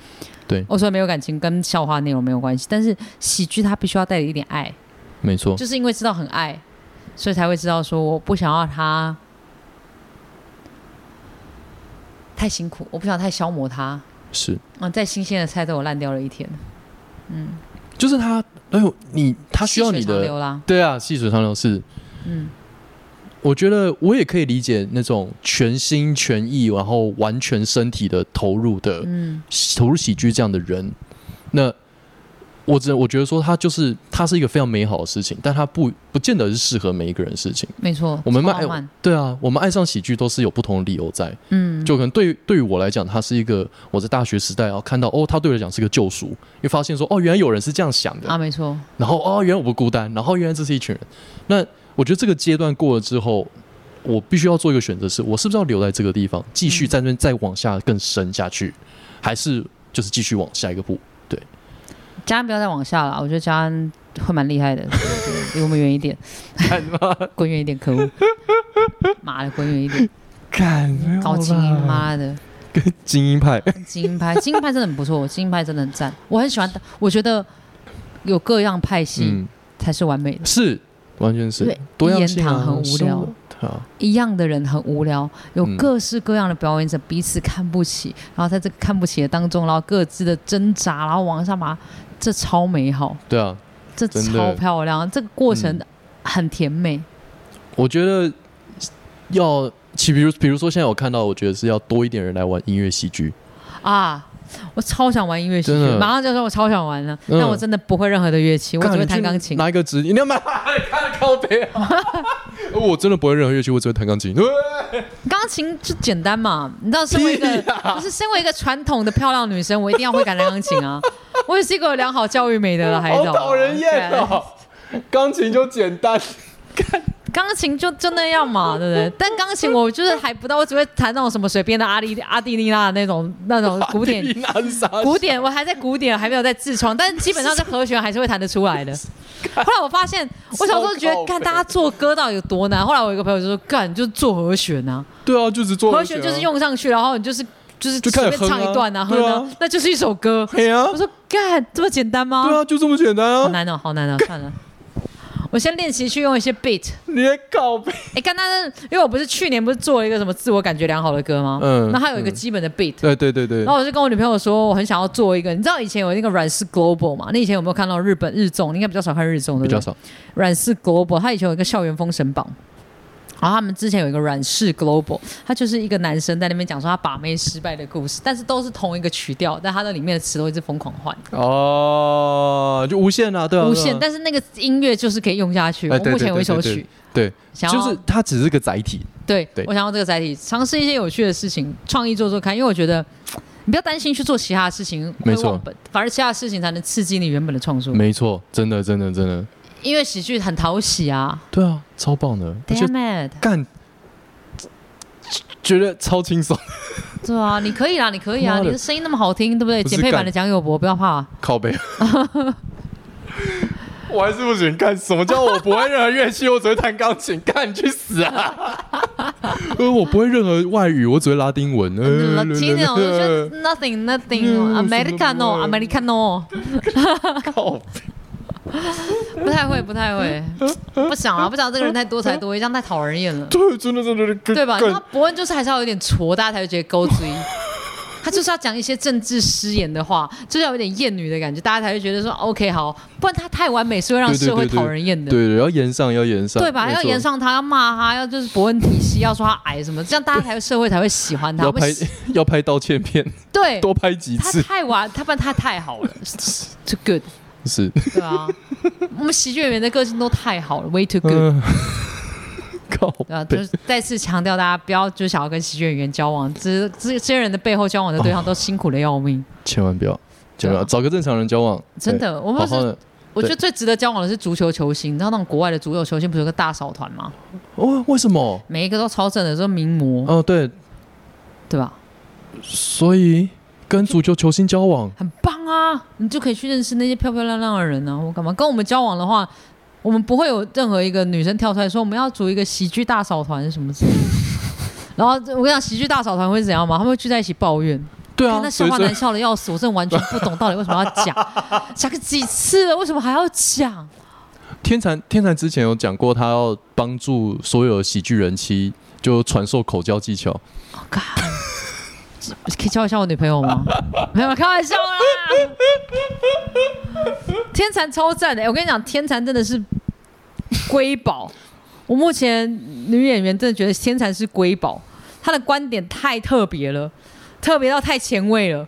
对。我说没有感情跟笑话内容没有关系，但是喜剧它必须要带着一点爱，没错，就是因为知道很爱，所以才会知道说我不想要他太辛苦，我不想太消磨他。是，嗯，再新鲜的菜都有烂掉了一天，嗯。就是他，哎呦，你他需要你的，对啊，细水长流是，嗯，我觉得我也可以理解那种全心全意，然后完全身体的投入的，嗯，投入喜剧这样的人，那我只我觉得说它就是它是一个非常美好的事情，但它不不见得是适合每一个人的事情。没错，我们爱超浪漫，对啊，我们爱上喜剧都是有不同的理由在。嗯，就可能对于对于我来讲，它是一个我在大学时代然后看到哦，它对我来讲是个救赎，又发现说哦，原来有人是这样想的，啊，没错，然后哦，原来我不孤单，然后原来这是一群人。那我觉得这个阶段过了之后，我必须要做一个选择是，我是不是要留在这个地方，继续在那边再往下更深下去，还是就是继续往下一个步？家安不要再往下了，我觉得嘉安会蛮厉害的，离我们远一点？滚远一点，可恶，妈的，滚远一点，看高精英，妈的，精英派，精英派，精英派真的很不错，精英派真的很赞，我很喜欢，我觉得有各样派系嗯，才是完美的。是完全是。对多样性啊，一言堂很无聊。一样的人很无聊，有嗯各式各样的表演者彼此看不起，然后在这个看不起的当中，然后各自的挣扎，然后往上爬，这超美好，对啊，这超漂亮，这个过程嗯很甜美。我觉得要其比如比如说现在我看到，我觉得是要多一点人来玩音乐喜剧，啊！我超想玩音乐喜剧，马上就说我超想玩了，嗯但我真的不会任何的乐器，我只会弹钢琴。拿一个指，你要买 看靠背啊！我真的不会任何乐器，我只会弹钢琴。钢琴就简单嘛，你知道，身为一个不是身为一个传统的漂亮女生，我一定要会弹钢琴啊！我也是一个有良好教育美德的孩子，好讨人厌哦！钢琴就简单，钢琴就就那样嘛，对不对？但钢琴我就是还不到，我只会弹那种什么随便的阿丽阿蒂丽娜的那种那种古典古典，我还在古典，还没有在自创，但是基本上这和弦还是会弹得出来的。后来我发现，我小时候觉得，看大家做歌到底有多难。后来我有一个朋友就说，干你就做和弦啊，对啊，就是做和弦就是。用上去，然后你就是就是随便唱一段啊，哼对啊啊，那就是一首歌。我，说干这么简单吗？对啊，就这么简单啊！好难哦，好难哦，算了。我先练习去用一些 beat。你在搞背，哎，刚刚因为我不是去年不是做了一个什么自我感觉良好的歌吗？嗯那它有一个嗯基本的 beat，对对对对然，后我就跟我女朋友说，我很想要做一个，你知道以前有那个软式 Global 嘛？你以前有没有看到日本日综？你应该比较少看日综，对不对？比较。少。软式 Global，它以前有一个校园封神榜。然后他们之前有一个软式 Global，他就是一个男生在那边讲说他把妹失败的故事，但是都是同一个曲调，但他的里面的词都一直疯狂换，哦，就无限啊，对啊，无限。但是那个音乐就是可以用下去。我目前有一首曲，对，想要就是它只是个载体，对对我想要这个载体，尝试一些有趣的事情，创意做做看。因为我觉得你不要担心去做其他的事情会没错忘本，反而其他的事情才能刺激你原本的创作。没错，真的真的真的，因为喜剧很讨喜啊对啊，超棒的，而且，Damn it！干，觉得超轻松，对啊，你可以啦，你可以啊，妈的你的声音那么好听，对不对？不是简配版干的蒋友柏，不要怕。靠背。我还是不行，干什么叫我不会任何乐器，我只会弹钢琴，干你去死啊！呃，我不会任何外语，我只会拉丁文。呃 Latino 我就觉得 nothing nothing 嗯 Americano Americano 靠 不太会，不太会，不想啊，不想这个人太多才多艺，这样太讨人厌了，对，真的真的干对吧？干那伯恩就是还是要有点挫，大家才会觉得勾追。他就是要讲一些政治失言的话，就是要有点艳女的感觉，大家才会觉得说 OK 好，不然他太完美是会让社会讨人厌的。对对，要延上，要延上，对吧？要延上他，要骂他，要就是伯恩体系，要说他矮什么，这样大家才会社会才会喜欢他。要拍要拍道歉片，对，多拍几次他，太完，他不然他太好了，too good，是，对啊，我们喜剧演员的个性都太好了，way too good，嗯，靠对啊，就是再次强调大家不要就想要跟喜剧演员交往，这这这些人的背后交往的对象都辛苦的要命，千万不要，千万不要找个正常人交往，真的。我们是。我觉得最值得交往的是足球球星，你知道那种国外的足球球星不是有个大嫂团吗？哦，为什么？每一个都超正的，都名模，哦，对，对吧？所以跟足球球星交往，很棒啊，你就可以去认识那些漂漂亮亮的人啊。我干嘛跟我们交往的话，我们不会有任何一个女生跳出来说我们要组一个喜剧大嫂团什么之类的。然后我跟你讲，喜剧大嫂团会怎样吗？他们会聚在一起抱怨，对啊，那笑话所以难笑的要死，我真的完全不懂到底为什么要讲，讲个几次了，为什么还要讲？天蚕天蚕之前有讲过，他要帮助所有喜剧人妻，就传授口交技巧。可以教一下我女朋友吗？没有，开玩笑啦。天蚕超赞的、欸我跟你讲，天蚕真的是瑰宝。我目前女演员真的觉得天蚕是瑰宝，她的观点太特别了，特别到太前卫了。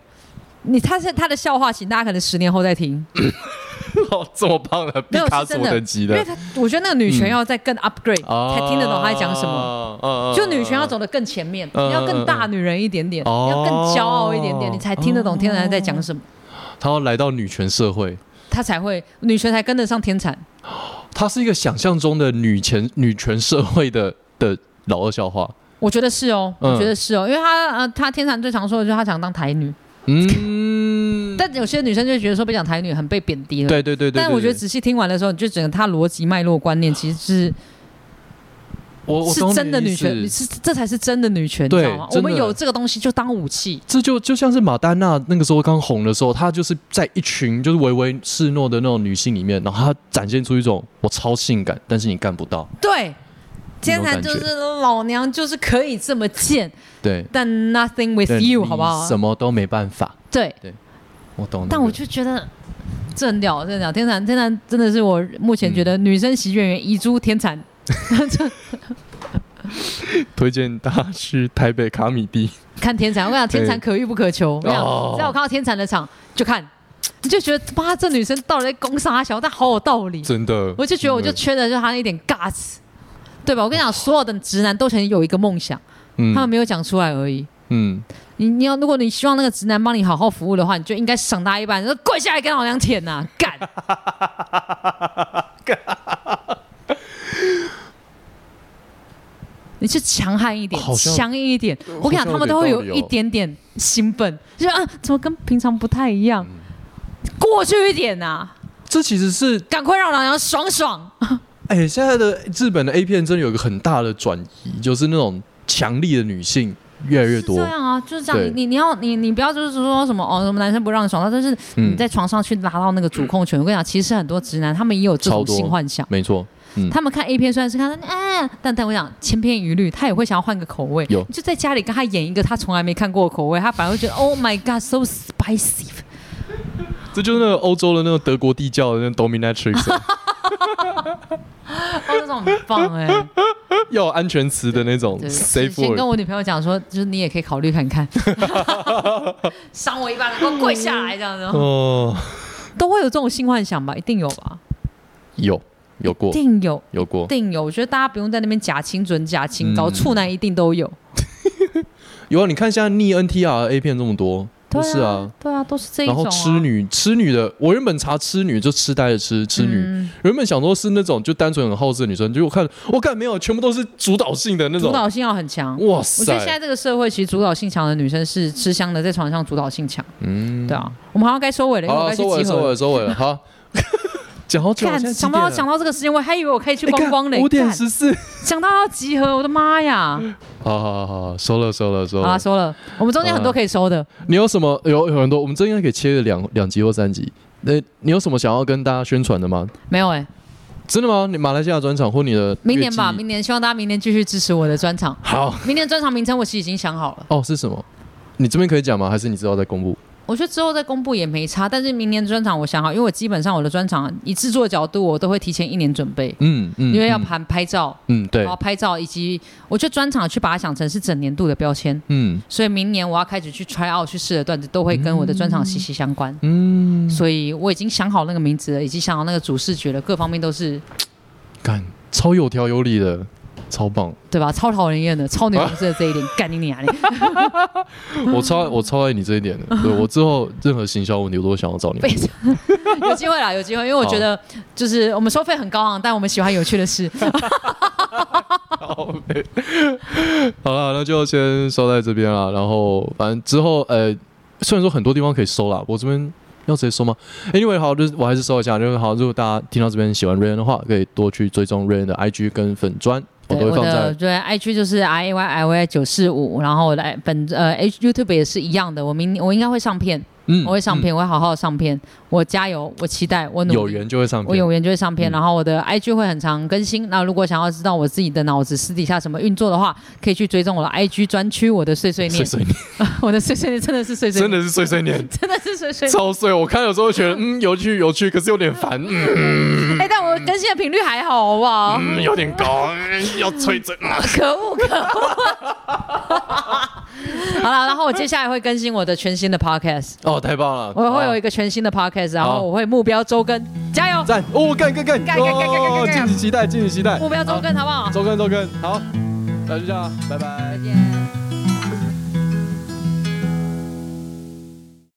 你他是她的笑话，请大家可能十年后再听。哦，这么棒的。毕没有卡索是真的等级的，因为他我觉得那个女权要再更 upgrade、啊才听得懂她在讲什么。嗯就女权要走得更前面，嗯你要更大女人一点点，要更骄傲一点点，你才听得懂天蚕在讲什么，他要来到女权社会，她才会女权才跟得上天才。他是一个想象中的女权女权社会的的老二笑话。我觉得是哦，嗯我觉得是哦，因为她呃，她天蚕最常说的就是她想当台女，嗯，但有些女生就觉得说被讲台女很被贬低了。对对对对。对但我觉得仔细听完的时候，你就整个她逻辑脉络观念其实是我我是真的女权，是这才是真的女权，你对知道吗？我们有这个东西就当武器，这就就像是马丹娜那个时候刚红的时候，她就是在一群就是唯唯诺诺的那种女性里面，然后她展现出一种我超性感，但是你干不到。对。天那种感觉蚕就是老娘就是可以这么贱，对，但 nothing with you，好不好？什么都没办法。对对，我懂那个。但我就觉得这很屌，真的屌。天蚕，天蚕真的是我目前觉得女生喜剧演员遗珠天蚕。推荐大家去台北卡米蒂。看天蚕，我跟你讲，天蚕可遇不可求。我跟你哦讲，只要我看到天蚕的场就看，你就觉得妈这女生到底在攻杀小，但好有道理。真的，我就觉得我就缺的就是她那一点 guts，对吧？我跟你讲，所有的直男都曾经有一个梦想，嗯他们没有讲出来而已。嗯，你你要，如果你希望那个直男帮你好好服务的话，你就应该赏他一巴掌，说跪下来跟老娘舔呐、干！你就强悍一点强硬一点。我跟你讲，他们都会有一点点兴奋，就啊，怎么跟平常不太一样？嗯过去一点呐、这其实是赶快让老娘爽爽！哎、现在的日本的 A 片真的有一个很大的转移，就是那种强力的女性越来越多是这。样啊，就是这样。你你你要你你不要就是说什么哦，什么男生不让你爽到，但是嗯你在床上去拿到那个主控权。我跟你讲，其实很多直男他们也有这种性幻想。没错，嗯他们看 A 片虽然是看，嗯，但但我想千篇一律，他也会想要换个口味。有你就在家里跟他演一个他从来没看过的口味，他反而会觉得 Oh my God, so spicy。这就是那个欧洲的那个德国地窖的那种 dominatrix，啊 哦，那种很棒哎、要有安全词的那种对，safe 先跟 word。我女朋友讲说，就是你也可以考虑看看，赏我一巴掌，给我跪下来这样子，哦，都会有这种性幻想吧？一定有吧？有有过一定有。有过一，定有，我觉得大家不用在那边假清准、假清高，嗯处男一定都有。有啊！你看现在逆 NTR 的 A 片这么多，都是啊。，对啊，都是这一种、啊。然后痴女痴女的，我原本查痴女就痴呆的痴痴女，嗯原本想说是那种就单纯很好色的女生，结果看我看没有，全部都是主导性的那种。主导性要很强。哇塞我觉得现在，这个社会，其实主导性强的女生是吃香的，在床上主导性强。嗯，对啊，我们好像该收尾了，因为好了，我该去收尾。收尾了，收尾了。好，讲好久，干，现在几想到讲到这个时间，我还以为我可以去观光嘞。五点十四。想到要集合，我的妈呀！好好好好，收了收了收了。收了，我们中间很多可以收的。你有什么有有很多，我们这应该可以切个两两集或三集。那你有什么想要跟大家宣传的吗？没有哎、真的吗？你马来西亚专场或你的明年吧，明年希望大家明年继续支持我的专场。好明年专场名称我其实已经想好了。哦，是什么？你这边可以讲吗？还是你知道再公布？我觉得之后再公布也没差，但是明年专场我想好，因为我基本上我的专场以制作角度，我都会提前一年准备，嗯嗯，嗯因为要拍拍照，嗯对。然后拍照以及我觉得专场去把它想成是整年度的标签，嗯。所以明年我要开始去 try out 去试的段子都会跟我的专场息息相关。嗯，所以我已经想好那个名字了，以及想好那个主视觉了，各方面都是干超有条有理的，超棒！对吧？超讨人厌的，超女同志的这一点，干你娘的！我超我超爱你这一点的。对我之后任何行销问题，我都会想要找你。有机会啦，有机会，因为我觉得就是我们收费很高昂，但我们喜欢有趣的事。好好了，那就先收在这边了。然后反正之后，呃，虽然说很多地方可以收啦，我这边要直接收吗？Anyway，好，就是我还是收一下。就是好，如果大家听到这边喜欢 Rayan 的话，可以多去追踪 Rayan 的 IG 跟粉砖，对，我。的对 IG 就是 I A Y I Y 九四五，然后我的本呃 H YouTube 也是一样的，我明我应该会上片，嗯我会上片，我会好好地上片，我加油，我期待，我嗯努力有缘就会上片。我有缘就会上片，嗯然后我的 IG 会很常更新。那如果想要知道我自己的脑子私底下怎么运作的话，可以去追踪我的 IG 专区，我的碎碎念，碎碎念，我的碎碎念真的是碎碎念，真的是碎碎念，真的是碎碎念。超碎。我看有时候会觉得，嗯，有趣有趣，可是有点烦，嗯 哎、但我更新的频率还好，好不好？嗯，有点高，嗯要催真啊。可恶，可恶！好了，然后我接下来会更新我的全新的 podcast，哦，太棒了！我会有一个全新的 podcast，然后我会目标周更，加油！赞哦，干干干干干干干！敬请期待，敬请期待，目标周更，好不好？周更周更好，那就这样，拜拜。